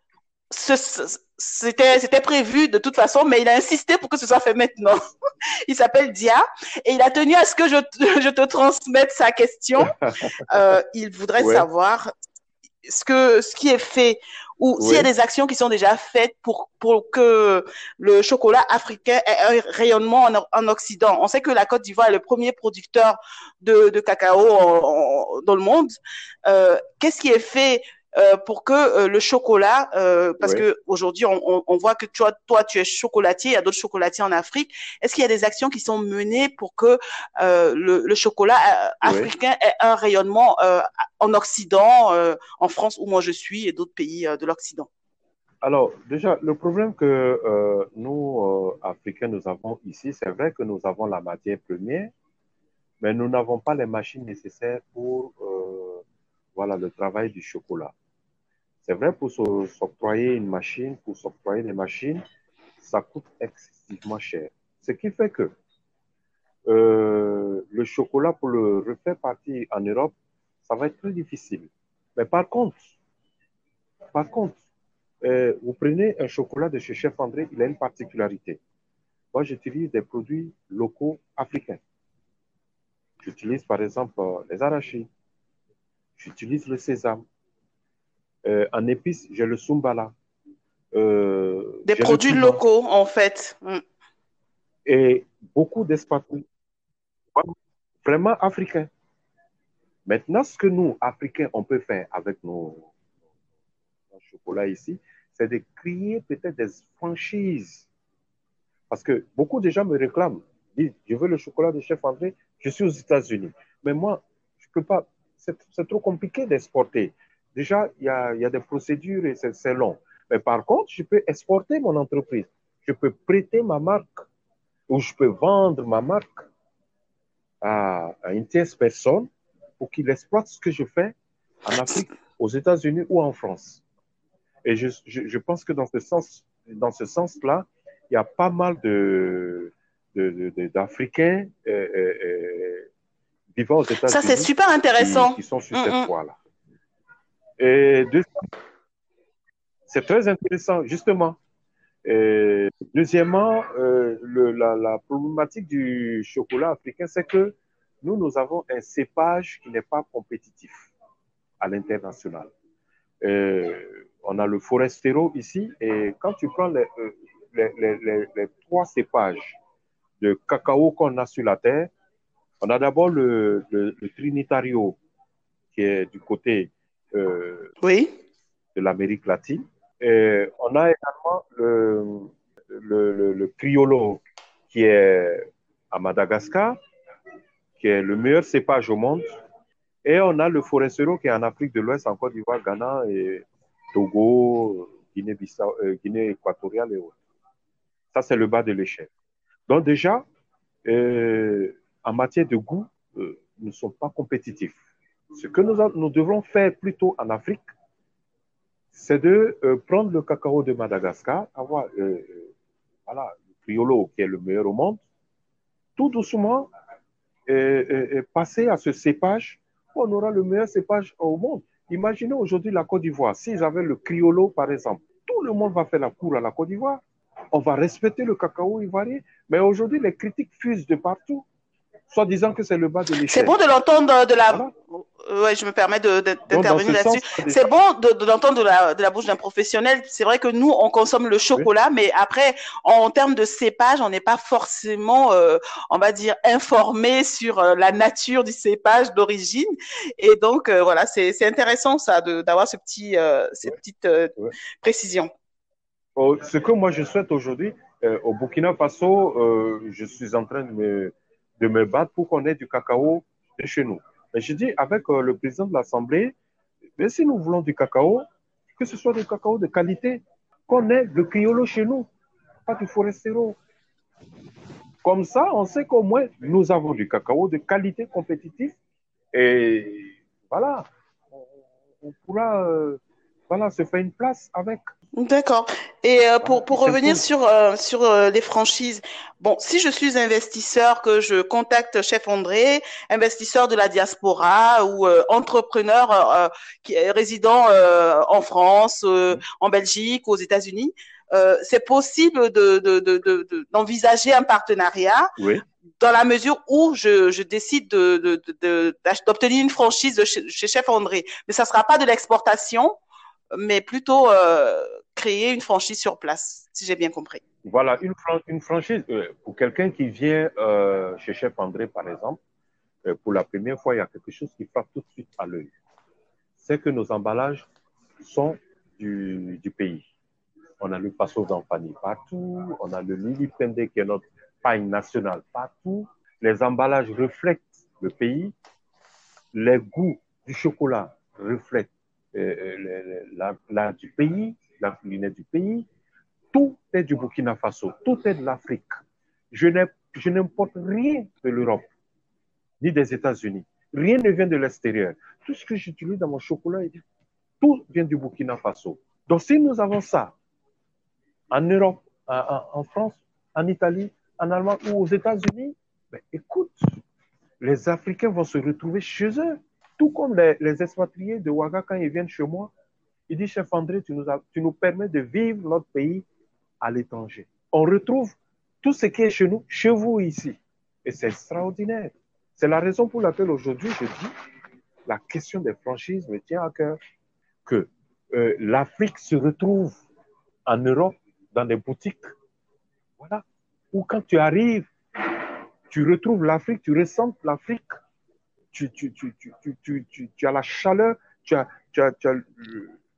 C'était prévu de toute façon, mais il a insisté pour que ce soit fait maintenant. il s'appelle Dia et il a tenu à ce que je, je te transmette sa question. Euh, il voudrait savoir ce que ce qui est fait ou s'il y a des actions qui sont déjà faites pour pour que le chocolat africain ait un rayonnement en, en Occident. On sait que la Côte d'Ivoire est le premier producteur de, de cacao dans le monde. Euh, Qu'est-ce qui est fait euh, pour que euh, le chocolat, euh, parce que aujourd'hui on, on, voit que toi, toi tu es chocolatier, il y a d'autres chocolatiers en Afrique. Est-ce qu'il y a des actions qui sont menées pour que le, le, chocolat africain ait un rayonnement en Occident, en France où moi je suis et d'autres pays de l'Occident? Alors, déjà, le problème que nous, Africains, nous avons ici, c'est vrai que nous avons la matière première, mais nous n'avons pas les machines nécessaires pour voilà, le travail du chocolat. C'est vrai, pour s'octroyer une machine, pour s'octroyer des machines, ça coûte excessivement cher. Ce qui fait que euh, le chocolat, pour le refaire partir en Europe, ça va être très difficile. Mais par contre, par contre, euh, vous prenez un chocolat de chez Chef André, il a une particularité. Moi, j'utilise des produits locaux africains. J'utilise par exemple les arachides, j'utilise le sésame, euh, en épices, j'ai le sumbala. Euh, Des produits locaux, en fait. Mm. Et beaucoup d'espaces vraiment africains. Maintenant, ce que nous, Africains, on peut faire avec nos, chocolats ici, c'est de créer peut-être des franchises. Parce que beaucoup de gens me réclament, disent, je veux le chocolat de Chef André, je suis aux États-Unis. Mais moi, je ne peux pas, c'est trop compliqué d'exporter. Déjà, il y a, des procédures et c'est long. Mais par contre, je peux exporter mon entreprise. Je peux prêter ma marque ou je peux vendre ma marque à, une tierce personne pour qu'il exploite ce que je fais en Afrique, aux États-Unis ou en France. Et je, je, pense que dans ce sens, dans ce sens-là, il y a pas mal d'Africains euh, euh, euh, vivant aux États-Unis. Ça, c'est super intéressant. Qui, sont sur cette mm, mm. voie-là. Et c'est très intéressant, justement. Et deuxièmement, euh, le, la, la, problématique du chocolat africain, c'est que nous, nous avons un cépage qui n'est pas compétitif à l'international. on a le forestero ici, et quand tu prends les, euh, les, les, les trois cépages de cacao qu'on a sur la terre, on a d'abord le, le, le, Trinitario, qui est du côté euh, oui. de l'Amérique latine. Et on a également le, le, le, Criollo qui est à Madagascar, qui est le meilleur cépage au monde. Et on a le Forestero qui est en Afrique de l'Ouest, en Côte d'Ivoire, Ghana et Togo, Guinée, euh, Guinée équatoriale et autres. Ça, c'est le bas de l'échelle. Donc déjà, euh, en matière de goût, euh, ne sommes pas compétitifs. Ce que nous, devrons faire plutôt en Afrique, c'est de euh, prendre le cacao de Madagascar, avoir euh, voilà, le criollo qui est le meilleur au monde, tout doucement passer à ce cépage où on aura le meilleur cépage au monde. Imaginez aujourd'hui la Côte d'Ivoire, s'ils avaient le criollo par exemple, tout le monde va faire la cour à la Côte d'Ivoire. On va respecter le cacao ivoirien, mais aujourd'hui les critiques fusent de partout soit disant que c'est le bas de l'échelle. C'est bon de l'entendre de la. Ouais, je me permets d'intervenir là-dessus. C'est bon de, l'entendre de la, de la bouche d'un professionnel. C'est vrai que nous, on consomme le chocolat, mais après, en, termes de cépage, on n'est pas forcément, euh, on va dire, informé sur euh, la nature du cépage d'origine. Et donc, euh, voilà, c'est intéressant ça d'avoir ce petit, ces petites précisions. Oh, ce que moi je souhaite aujourd'hui, au Burkina Faso, je suis en train de me, de me battre pour qu'on ait du cacao de chez nous. Mais je dis avec euh, le président de l'Assemblée, mais si nous voulons du cacao, que ce soit du cacao de qualité, qu'on ait le criollo chez nous, pas du forestero. Comme ça, on sait qu'au moins nous avons du cacao de qualité compétitive et voilà, on, pourra voilà, se faire une place avec. D'accord. Et euh, pour, pour revenir sur, euh, sur euh, les franchises, bon, si je suis investisseur, que je contacte Chef André, investisseur de la diaspora ou entrepreneur qui est résident en France, en Belgique, aux États-Unis, c'est possible de, de, de, d'envisager un partenariat dans la mesure où je, je décide de, d'obtenir une franchise de chez, chez Chef André. Mais ça ne sera pas de l'exportation, mais plutôt euh, créer une franchise sur place, si j'ai bien compris. Voilà, une, une franchise, euh, pour quelqu'un qui vient euh, chez Chef André, par exemple, pour la première fois, il y a quelque chose qui frappe tout de suite à l'œil. C'est que nos emballages sont du, du pays. On a le Passo d'Ampani partout, on a le Lili Pende qui est notre paille nationale partout. Les emballages reflètent le pays. Les goûts du chocolat reflètent l'art du pays, la culinaire du pays. Tout est du Burkina Faso, tout est de l'Afrique. Je n'importe rien de l'Europe, ni des États-Unis. Rien ne vient de l'extérieur. Tout ce que j'utilise dans mon chocolat, tout vient du Burkina Faso. Donc si nous avons ça en Europe, en France, en Italie, en Allemagne ou aux États-Unis, ben, écoute, les Africains vont se retrouver chez eux. Tout comme les, expatriés de Ouaga, quand ils viennent chez moi, ils disent, chef André, tu nous, permets de vivre notre pays à l'étranger. On retrouve tout ce qui est chez nous, chez vous ici. Et c'est extraordinaire. C'est la raison pour laquelle aujourd'hui, je dis, la question des franchises me tient à cœur. Que euh, l'Afrique se retrouve en Europe dans des boutiques. Voilà. Ou quand tu arrives, tu retrouves l'Afrique, tu ressens l'Afrique tu, tu, tu, tu, as la chaleur, tu as, tu as,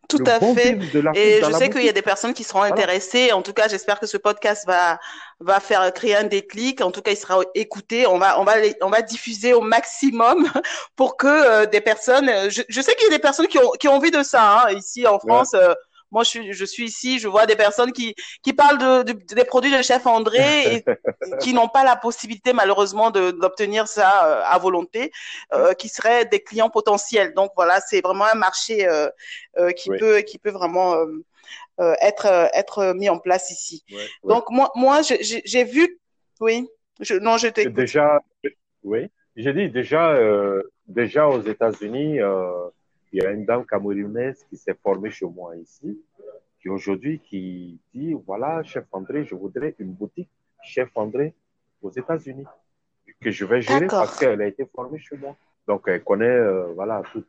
tout à fait. Et je sais qu'il y a des personnes qui seront intéressées. En tout cas, j'espère que ce podcast va va faire créer un déclic. En tout cas, il sera écouté. On va on va on va diffuser au maximum pour que euh, des personnes. Je, je sais qu'il y a des personnes qui ont qui ont envie de ça hein, ici en France. Euh, moi, je suis, je suis ici, je vois des personnes qui, qui parlent de, des produits de chef André et qui n'ont pas la possibilité, malheureusement, d'obtenir ça euh, à volonté, euh, qui seraient des clients potentiels. Donc, voilà, c'est vraiment un marché euh, qui, peut, qui peut vraiment être, être mis en place ici. Donc, moi, moi j'ai vu, oui, je, non, je t'écoute. Déjà, oui, j'ai dit déjà, déjà aux États-Unis, il y a une dame camerounaise qui s'est formée chez moi ici, qui aujourd'hui qui dit voilà, chef André, je voudrais une boutique chef André aux États-Unis que je vais gérer parce qu'elle a été formée chez moi. Donc elle connaît euh, voilà tout,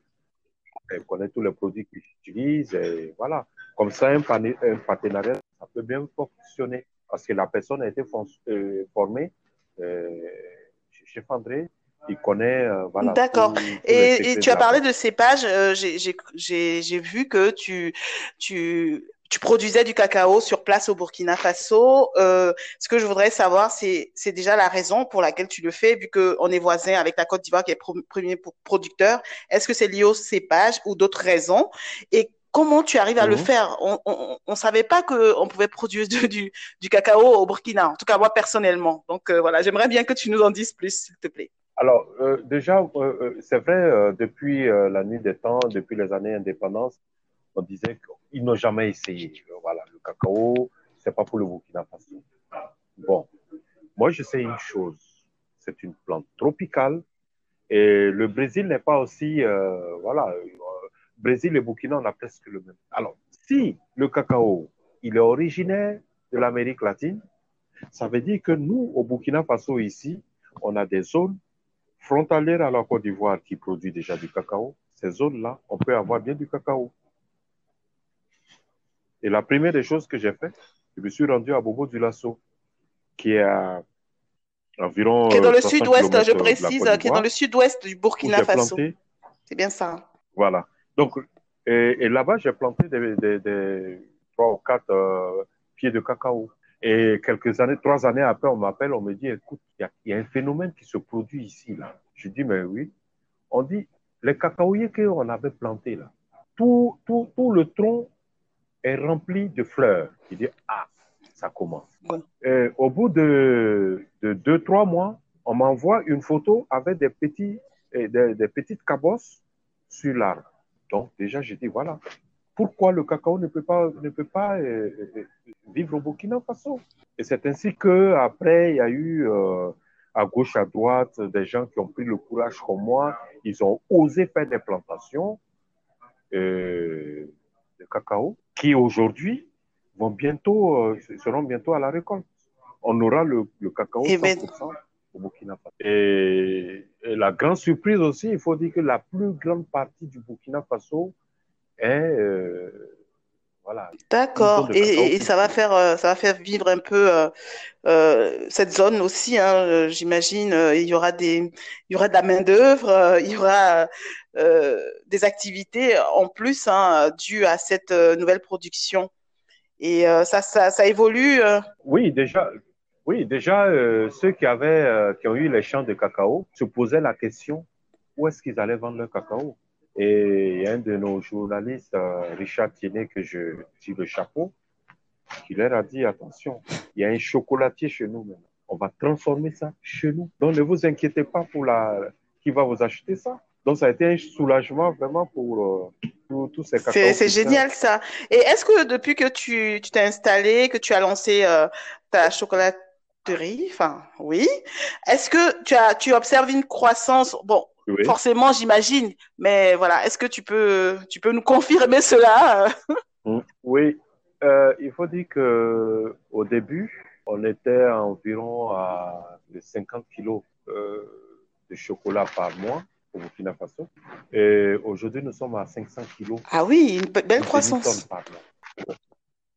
elle connaît tous les produits que j'utilise et voilà. Comme ça, un, partenariat, ça peut bien fonctionner parce que la personne a été euh, formée euh, chez Chef André il connaît. Euh, voilà, D'accord. Et, et tu as parlé de cépage. Euh, J'ai vu que tu, tu, tu produisais du cacao sur place au Burkina Faso. Euh, ce que je voudrais savoir, c'est déjà la raison pour laquelle tu le fais, vu qu'on est voisin avec la Côte d'Ivoire qui est premier producteur. Est-ce que c'est lié au cépage ou d'autres raisons? Et comment tu arrives à le mhm. faire? On ne savait pas qu'on pouvait produire du, du, cacao au Burkina, en tout cas moi personnellement. Donc euh, voilà, j'aimerais bien que tu nous en dises plus, s'il te plaît. Alors, euh, déjà, euh, euh, c'est vrai, depuis la nuit des temps, depuis les années indépendance, on disait qu'ils n'ont jamais essayé. Voilà, le cacao, c'est pas pour le Burkina Faso. Bon, moi, je sais une chose. C'est une plante tropicale et le Brésil n'est pas aussi, voilà, Brésil et Burkina, on a presque le même. Alors, si le cacao, il est originaire de l'Amérique latine, ça veut dire que nous, au Burkina Faso, ici, on a des zones frontalière à la Côte d'Ivoire qui produit déjà du cacao, ces zones-là, on peut avoir bien du cacao. Et la première des choses que j'ai fait, je me suis rendu à Bobo du Lasso, qui est à environ. Qui est dans le sud-ouest, je précise, qui est dans le sud-ouest du Burkina Faso. C'est bien ça. Voilà. Donc, et, là-bas, j'ai planté des, trois ou quatre euh, pieds de cacao. Et quelques années, trois années après, on m'appelle, on me dit, écoute, il y, a un phénomène qui se produit ici, là. Je dis, mais oui. On dit, les cacaoyers qu'on avait plantés, là, tout, tout, tout le tronc est rempli de fleurs. Je dis, ah, ça commence. Et au bout de, de deux, trois mois, on m'envoie une photo avec des, petits, des, des petites cabosses sur l'arbre. Donc, déjà, j'ai dit, voilà, pourquoi le cacao ne peut pas, ne peut pas euh, euh, vivre au Burkina Faso. Et c'est ainsi que après il y a eu euh, à gauche, à droite, des gens qui ont pris le courage comme moi. Ils ont osé faire des plantations de cacao qui aujourd'hui vont bientôt, seront bientôt à la récolte. On aura le, cacao 100% eh ben, au Burkina Faso. Et, et la grande surprise aussi, il faut dire que la plus grande partie du Burkina Faso euh, voilà. D'accord. Et, ça va faire euh, ça va faire vivre un peu euh, cette zone aussi. Hein, J'imagine. il y aura des il y aura de la main d'œuvre. il y aura des activités en plus hein, dues à cette nouvelle production. Et ça, ça, ça évolue. Oui, déjà. Oui, déjà, ceux qui avaient, qui ont eu les champs de cacao se posaient la question où est-ce qu'ils allaient vendre leur cacao? Et il y a un de nos journalistes, euh, Richard Tiennet, que je tire le chapeau, qui leur a dit attention, il y a un chocolatier chez nous maintenant. On va transformer ça chez nous. Donc ne vous inquiétez pas pour la qui va vous acheter ça. Donc ça a été un soulagement vraiment pour euh, tous ces C'est génial ça. Et est-ce que depuis que tu t'es installé, que tu as lancé euh, ta chocolaterie, enfin oui, est-ce que tu as tu observes une croissance? Bon, Forcément, j'imagine. Mais voilà, est-ce que tu peux, tu peux nous confirmer cela? Mm. Oui, euh, il faut dire que au début, on était environ à 50 kilos euh, de chocolat par mois au Burkina Faso. Et aujourd'hui, nous sommes à 500 kilos. Ah oui, une belle croissance.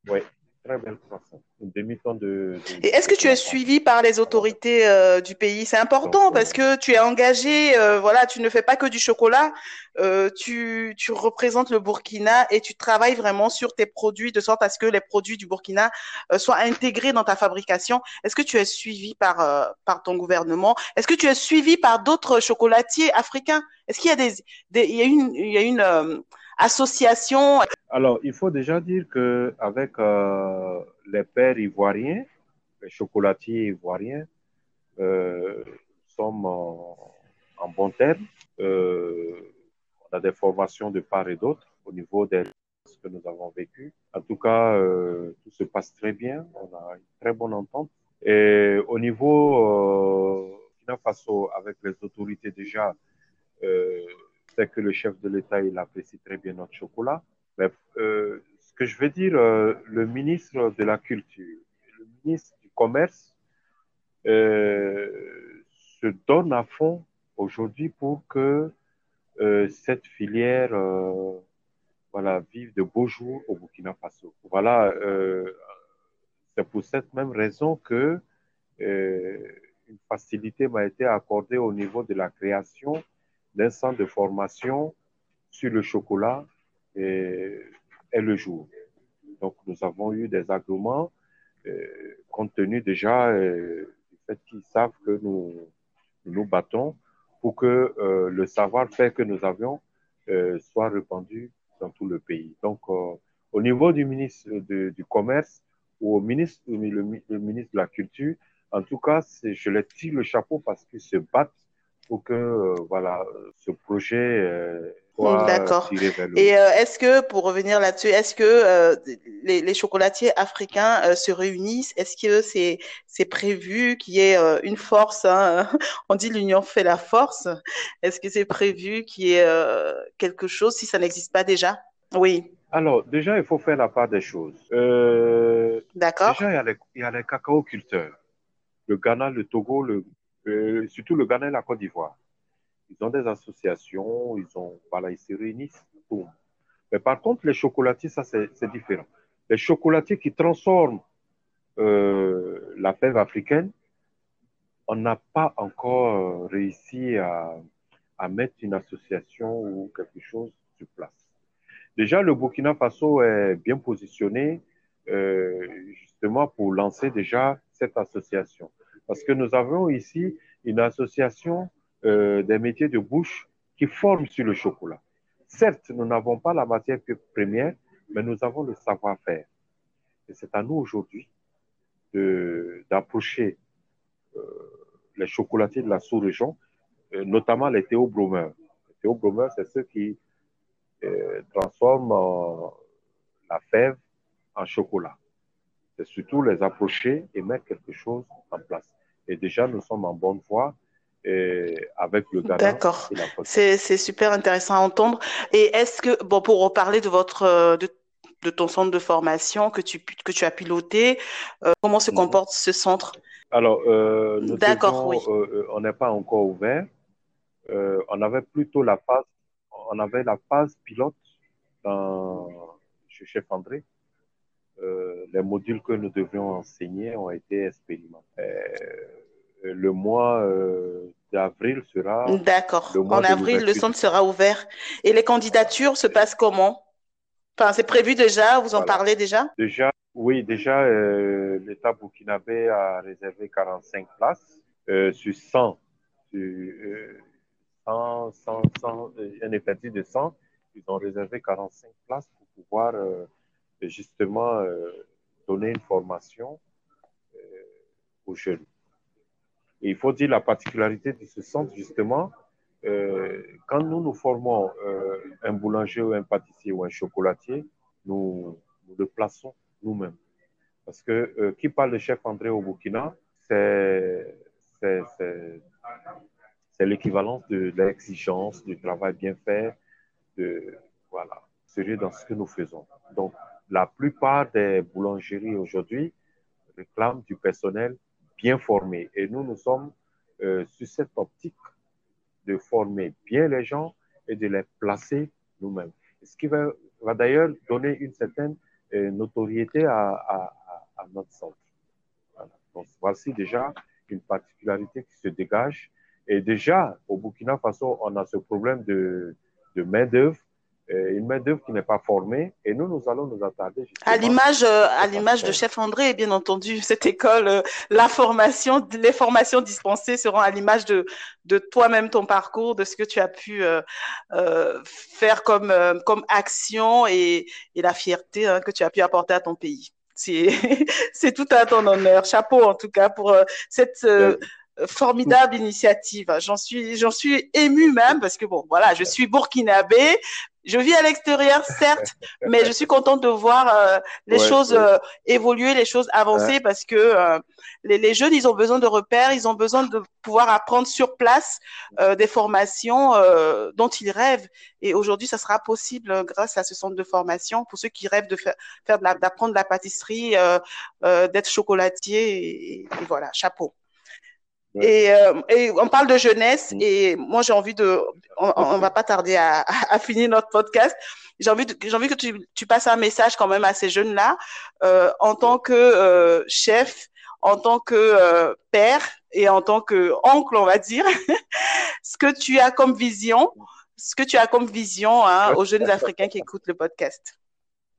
Oui, très belle croissance. Une demi-tonne de, Et est-ce que tu es suivi par les autorités euh, du pays? C'est important parce que tu es engagé, euh, voilà, tu ne fais pas que du chocolat, euh, tu, tu représentes le Burkina et tu travailles vraiment sur tes produits de sorte à ce que les produits du Burkina soient intégrés dans ta fabrication. Est-ce que tu es suivi par, par ton gouvernement? Est-ce que tu es suivi par d'autres chocolatiers africains? Est-ce qu'il y a des, il y a une, il y a une association Alors, il faut déjà dire que avec euh, les pères ivoiriens, les chocolatiers ivoiriens, euh, sommes en, bon terme. Euh, on a des formations de part et d'autre au niveau des que nous avons vécu. En tout cas, euh, tout se passe très bien. On a une très bonne entente. Et au niveau euh, Faso, avec les autorités déjà, euh, c'est que le chef de l'État, il apprécie très bien notre chocolat. Mais euh, ce que je veux dire, euh, le ministre de la Culture, le ministre du Commerce euh, se donne à fond aujourd'hui pour que cette filière voilà, vive de beaux jours au Burkina Faso. Voilà, c'est pour cette même raison que une facilité m'a été accordée au niveau de la création d'un centre de formation sur le chocolat et, le jour. Donc, nous avons eu des agréments euh, compte tenu déjà euh, du fait qu'ils savent que nous nous battons pour que euh, le savoir-faire que nous avions soit répandu dans tout le pays. Donc, au niveau du ministre du Commerce ou au ministre, le, ministre de la Culture, en tout cas, je les tire le chapeau parce qu'ils se battent pour que euh, voilà, ce projet euh, soit D'accord. Et euh, est-ce que, pour revenir là-dessus, est-ce que les, les, chocolatiers africains se réunissent? Est-ce que c'est c'est prévu qu'il y ait une force hein? On dit l'union fait la force. Est-ce que c'est prévu qu'il y ait quelque chose si ça n'existe pas déjà? Oui. Alors, déjà, il faut faire la part des choses. Euh, D'accord. Déjà, il y, a les, il y a les cacao culteurs. Le Ghana, le Togo, le surtout le Ghana et la Côte d'Ivoire. Ils ont des associations, ils ont, voilà, se réunissent. Mais par contre, les chocolatiers, ça, c'est différent. Les chocolatiers qui transforment euh, la fève africaine, on n'a pas encore euh, réussi à, à, mettre une association ou quelque chose sur place. Déjà, le Burkina Faso est bien positionné euh, justement pour lancer déjà cette association. Parce que nous avons ici une association euh, des métiers de bouche qui forme sur le chocolat. Certes, nous n'avons pas la matière première, mais nous avons le savoir-faire. Et c'est à nous aujourd'hui d'approcher euh, les chocolatiers de la sous-région, euh, notamment les théobromeurs. Les théobromeurs, c'est ceux qui transforment la fève en chocolat. C'est surtout les approcher et mettre quelque chose en place. Et déjà, nous sommes en bonne voie avec le D'accord. C'est super intéressant à entendre. Et est-ce que, bon, pour reparler de votre, de, de, ton centre de formation que tu, que tu as piloté, euh, comment se mhm. comporte ce centre? Alors, euh, D'accord, oui. Euh, on n'est pas encore ouvert. on avait plutôt la phase, on avait la phase pilote dans, chez Chef André. Les modules que nous devions enseigner ont été expérimentés le mois euh, d'avril sera. D'accord. En avril, le centre sera ouvert. Et les candidatures se passent comment? Enfin, c'est prévu déjà? Vous en parlez déjà? Déjà, oui, déjà, euh, l'État burkinabé a réservé 45 places euh, sur 100. Sur, 100, 100, 100, un effectif de 100. Ils ont réservé 45 places pour pouvoir justement donner une formation aux jeunes. Et il faut dire la particularité de ce centre, justement, euh, quand nous nous formons euh, un boulanger ou un pâtissier ou un chocolatier, nous, nous le plaçons nous-mêmes. Parce que euh, qui parle de chef André au Burkina, c'est l'équivalence de, de l'exigence, du travail bien fait, de, voilà, sérieux dans ce que nous faisons. Donc, la plupart des boulangeries aujourd'hui réclament du personnel bien formés. Et nous, nous sommes euh, sur cette optique de former bien les gens et de les placer nous-mêmes. Ce qui va, d'ailleurs donner une certaine euh, notoriété à, notre centre. Donc, voici déjà une particularité qui se dégage. Et déjà, au Burkina Faso, on a ce problème de, de main-d'œuvre une main-d'œuvre qui n'est pas formée. Et nous, nous allons nous attarder. À l'image, euh, à l'image de Chef André, bien entendu, cette école, euh, la formation, les formations dispensées seront à l'image de, de toi-même, ton parcours, de ce que tu as pu euh, faire comme, comme action et, et la fierté hein, que tu as pu apporter à ton pays. C'est, c'est tout à ton honneur. Chapeau, en tout cas, pour cette, formidable initiative. J'en suis, j'en suis émue même parce que bon, voilà, je suis burkinabé. Je vis à l'extérieur, certes, mais je suis contente de voir euh, les choses euh, évoluer, les choses avancer parce que euh, les, les, jeunes, ils ont besoin de repères, ils ont besoin de pouvoir apprendre sur place des formations dont ils rêvent. Et aujourd'hui, ça sera possible grâce à ce centre de formation pour ceux qui rêvent de faire, faire d'apprendre de, la pâtisserie, d'être chocolatier. Et, et voilà, chapeau. Et, euh, et, on parle de jeunesse mm. et moi j'ai envie de, on, on, va pas tarder à, à, finir notre podcast. J'ai envie, j'ai envie que tu, tu, passes un message quand même à ces jeunes là euh, en tant que euh, chef, en tant que euh, père et en tant que oncle, on va dire, ce que tu as comme vision, ce que tu as comme vision hein, aux jeunes Africains qui écoutent le podcast.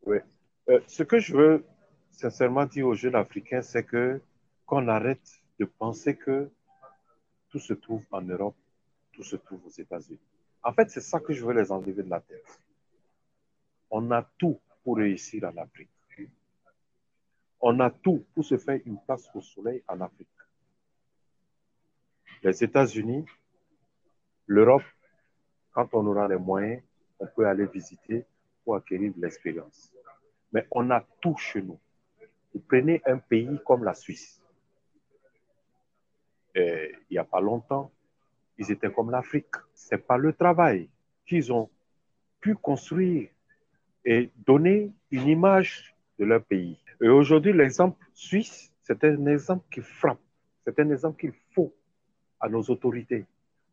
Oui. Euh, ce que je veux sincèrement dire aux jeunes Africains, c'est que qu'on arrête de penser que tout se trouve en Europe, tout se trouve aux États-Unis. En fait, c'est ça que je veux les enlever de la tête. On a tout pour réussir en Afrique. On a tout pour se faire une place au soleil en Afrique. Les États-Unis, l'Europe, quand on aura les moyens, on peut aller visiter pour acquérir de l'expérience. Mais on a tout chez nous. Vous prenez un pays comme la Suisse il n'y a pas longtemps, ils étaient comme l'Afrique. Ce n'est pas le travail qu'ils ont pu construire et donner une image de leur pays. Et aujourd'hui, l'exemple suisse, c'est un exemple qui frappe. C'est un exemple qu'il faut à nos autorités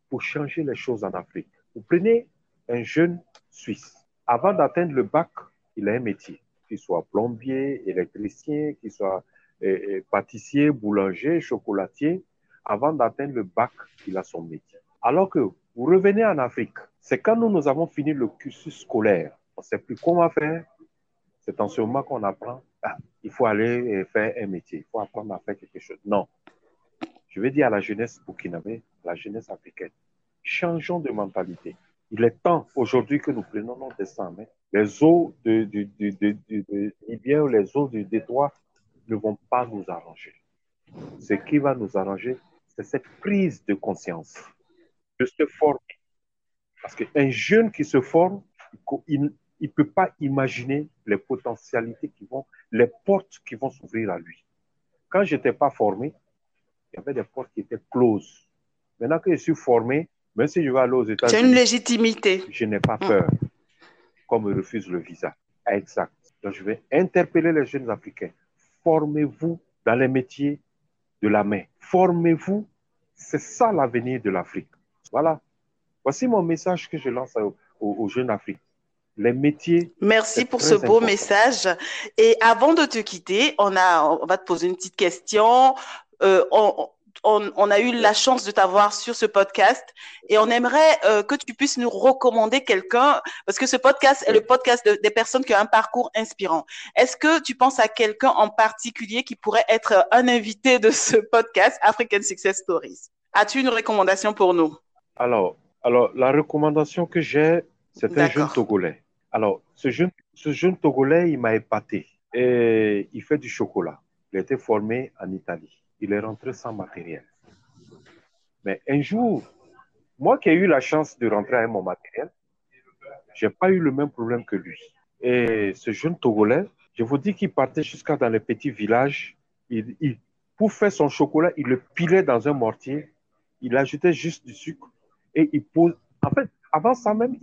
pour changer les choses en Afrique. Vous prenez un jeune Suisse. Avant d'atteindre le bac, il a un métier, qu'il soit plombier, électricien, qu'il soit euh, euh, pâtissier, boulanger, chocolatier avant d'atteindre le bac, il a son métier. Alors que vous revenez en Afrique, c'est quand nous, nous avons fini le cursus scolaire, on ne sait plus comment faire, c'est en ce moment qu'on apprend. Ah, il faut aller faire un métier, il faut apprendre à faire quelque chose. Non. Je vais dire à la jeunesse burkinabé, la jeunesse africaine, changeons de mentalité. Il est temps aujourd'hui que nous prenions notre destin Les eaux de, de, de, de, Libyen ou les eaux du détroit ne vont pas nous arranger. Ce qui va nous arranger, c'est cette prise de conscience, de se former. Parce qu'un jeune qui se forme, il ne peut pas imaginer les potentialités qui vont, les portes qui vont s'ouvrir à lui. Quand je n'étais pas formé, il y avait des portes qui étaient closes. Maintenant que je suis formé, même si je vais aller aux États-Unis. J'ai une légitimité. Je n'ai pas peur, comme me refuse le visa. Exact. Donc, je vais interpeller les jeunes Africains. Formez-vous dans les métiers de la main. Formez-vous. C'est ça l'avenir de l'Afrique. Voilà. Voici mon message que je lance aux, jeunes Africains. Les métiers. Merci pour ce beau message. Et avant de te quitter, on, a, on va te poser une petite question. Euh, on, on, a eu la chance de t'avoir sur ce podcast et on aimerait euh, que tu puisses nous recommander quelqu'un parce que ce podcast est le podcast des personnes qui ont un parcours inspirant. Est-ce que tu penses à quelqu'un en particulier qui pourrait être un invité de ce podcast African Success Stories? As-tu une recommandation pour nous? Alors, alors la recommandation que j'ai, c'est un jeune Togolais. Alors, ce jeune, ce jeune Togolais, il m'a épaté et il fait du chocolat. Il a été formé en Italie il est rentré sans matériel. Mais un jour, moi qui ai eu la chance de rentrer avec mon matériel, je n'ai pas eu le même problème que lui. Et ce jeune Togolais, je vous dis qu'il partait jusqu'à dans les petits villages. Il, pour faire son chocolat, il le pilait dans un mortier, il ajoutait juste du sucre et il pose. En fait, avant ça même,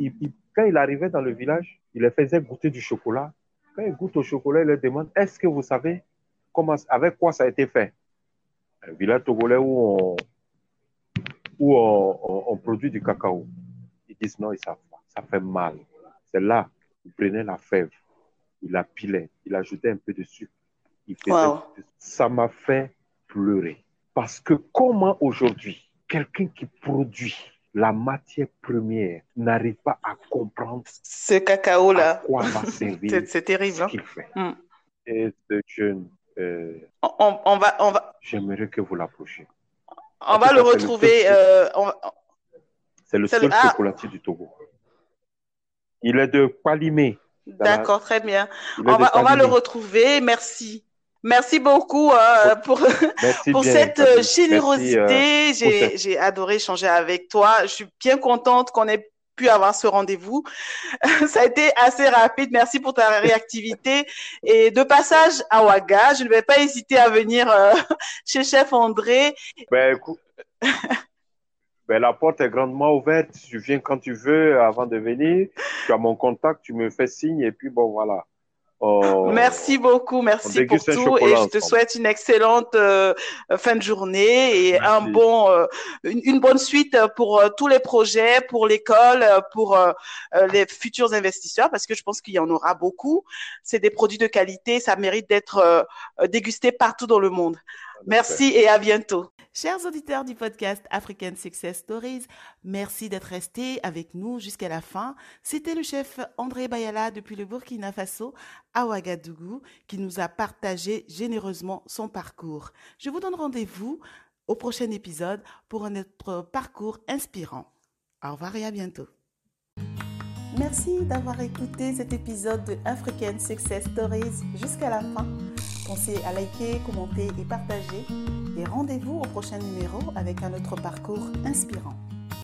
quand il arrivait dans le village, il les faisait goûter du chocolat. Quand il goûte au chocolat, il leur demande Est-ce que vous savez comment, avec quoi ça a été fait? Un village togolais où on, produit du cacao. Ils disent non. Ça fait mal. C'est là, il prenait la fève, il la pilait, il ajoutait un peu de sucre. Ça m'a fait pleurer. Parce que comment aujourd'hui, quelqu'un qui produit la matière première n'arrive pas à comprendre ce cacao-là. quoi va servir C'est terrible. Ce hein. qu'il fait? Hmm. Et ce jeune euh, on, va, on va. J'aimerais que vous l'approchiez. On va le retrouver. Euh, c'est le seul ah. chocolatier du Togo. Il est de Palimé. D'accord, très bien. On va, on va, le retrouver. Merci. Merci beaucoup euh, pour, pour cette générosité. J'ai adoré échanger avec toi. Je suis bien contente qu'on ait pu avoir ce rendez-vous. Ça a été assez rapide. Merci pour ta réactivité. Et de passage à Ouaga, je ne vais pas hésiter à venir euh, chez Chef André. Ben, écoute, ben, la porte est grandement ouverte. Tu viens quand tu veux avant de venir. Tu as mon contact, tu me fais signe et puis bon, voilà. Oh. merci beaucoup, merci pour tout et je te souhaite une excellente euh, fin de journée et un bon, euh, une, bonne suite pour euh, tous les projets, pour l'école, pour les futurs investisseurs parce que je pense qu'il y en aura beaucoup. C'est des produits de qualité, ça mérite d'être dégusté partout dans le monde. Merci et à bientôt. Chers auditeurs du podcast African Success Stories, merci d'être restés avec nous jusqu'à la fin. C'était le chef André Bayala depuis le Burkina Faso à Ouagadougou qui nous a partagé généreusement son parcours. Je vous donne rendez-vous au prochain épisode pour un autre parcours inspirant. Au revoir et à bientôt. Merci d'avoir écouté cet épisode de African Success Stories jusqu'à la fin. Pensez à liker, commenter et partager. Et rendez-vous au prochain numéro avec un autre parcours inspirant.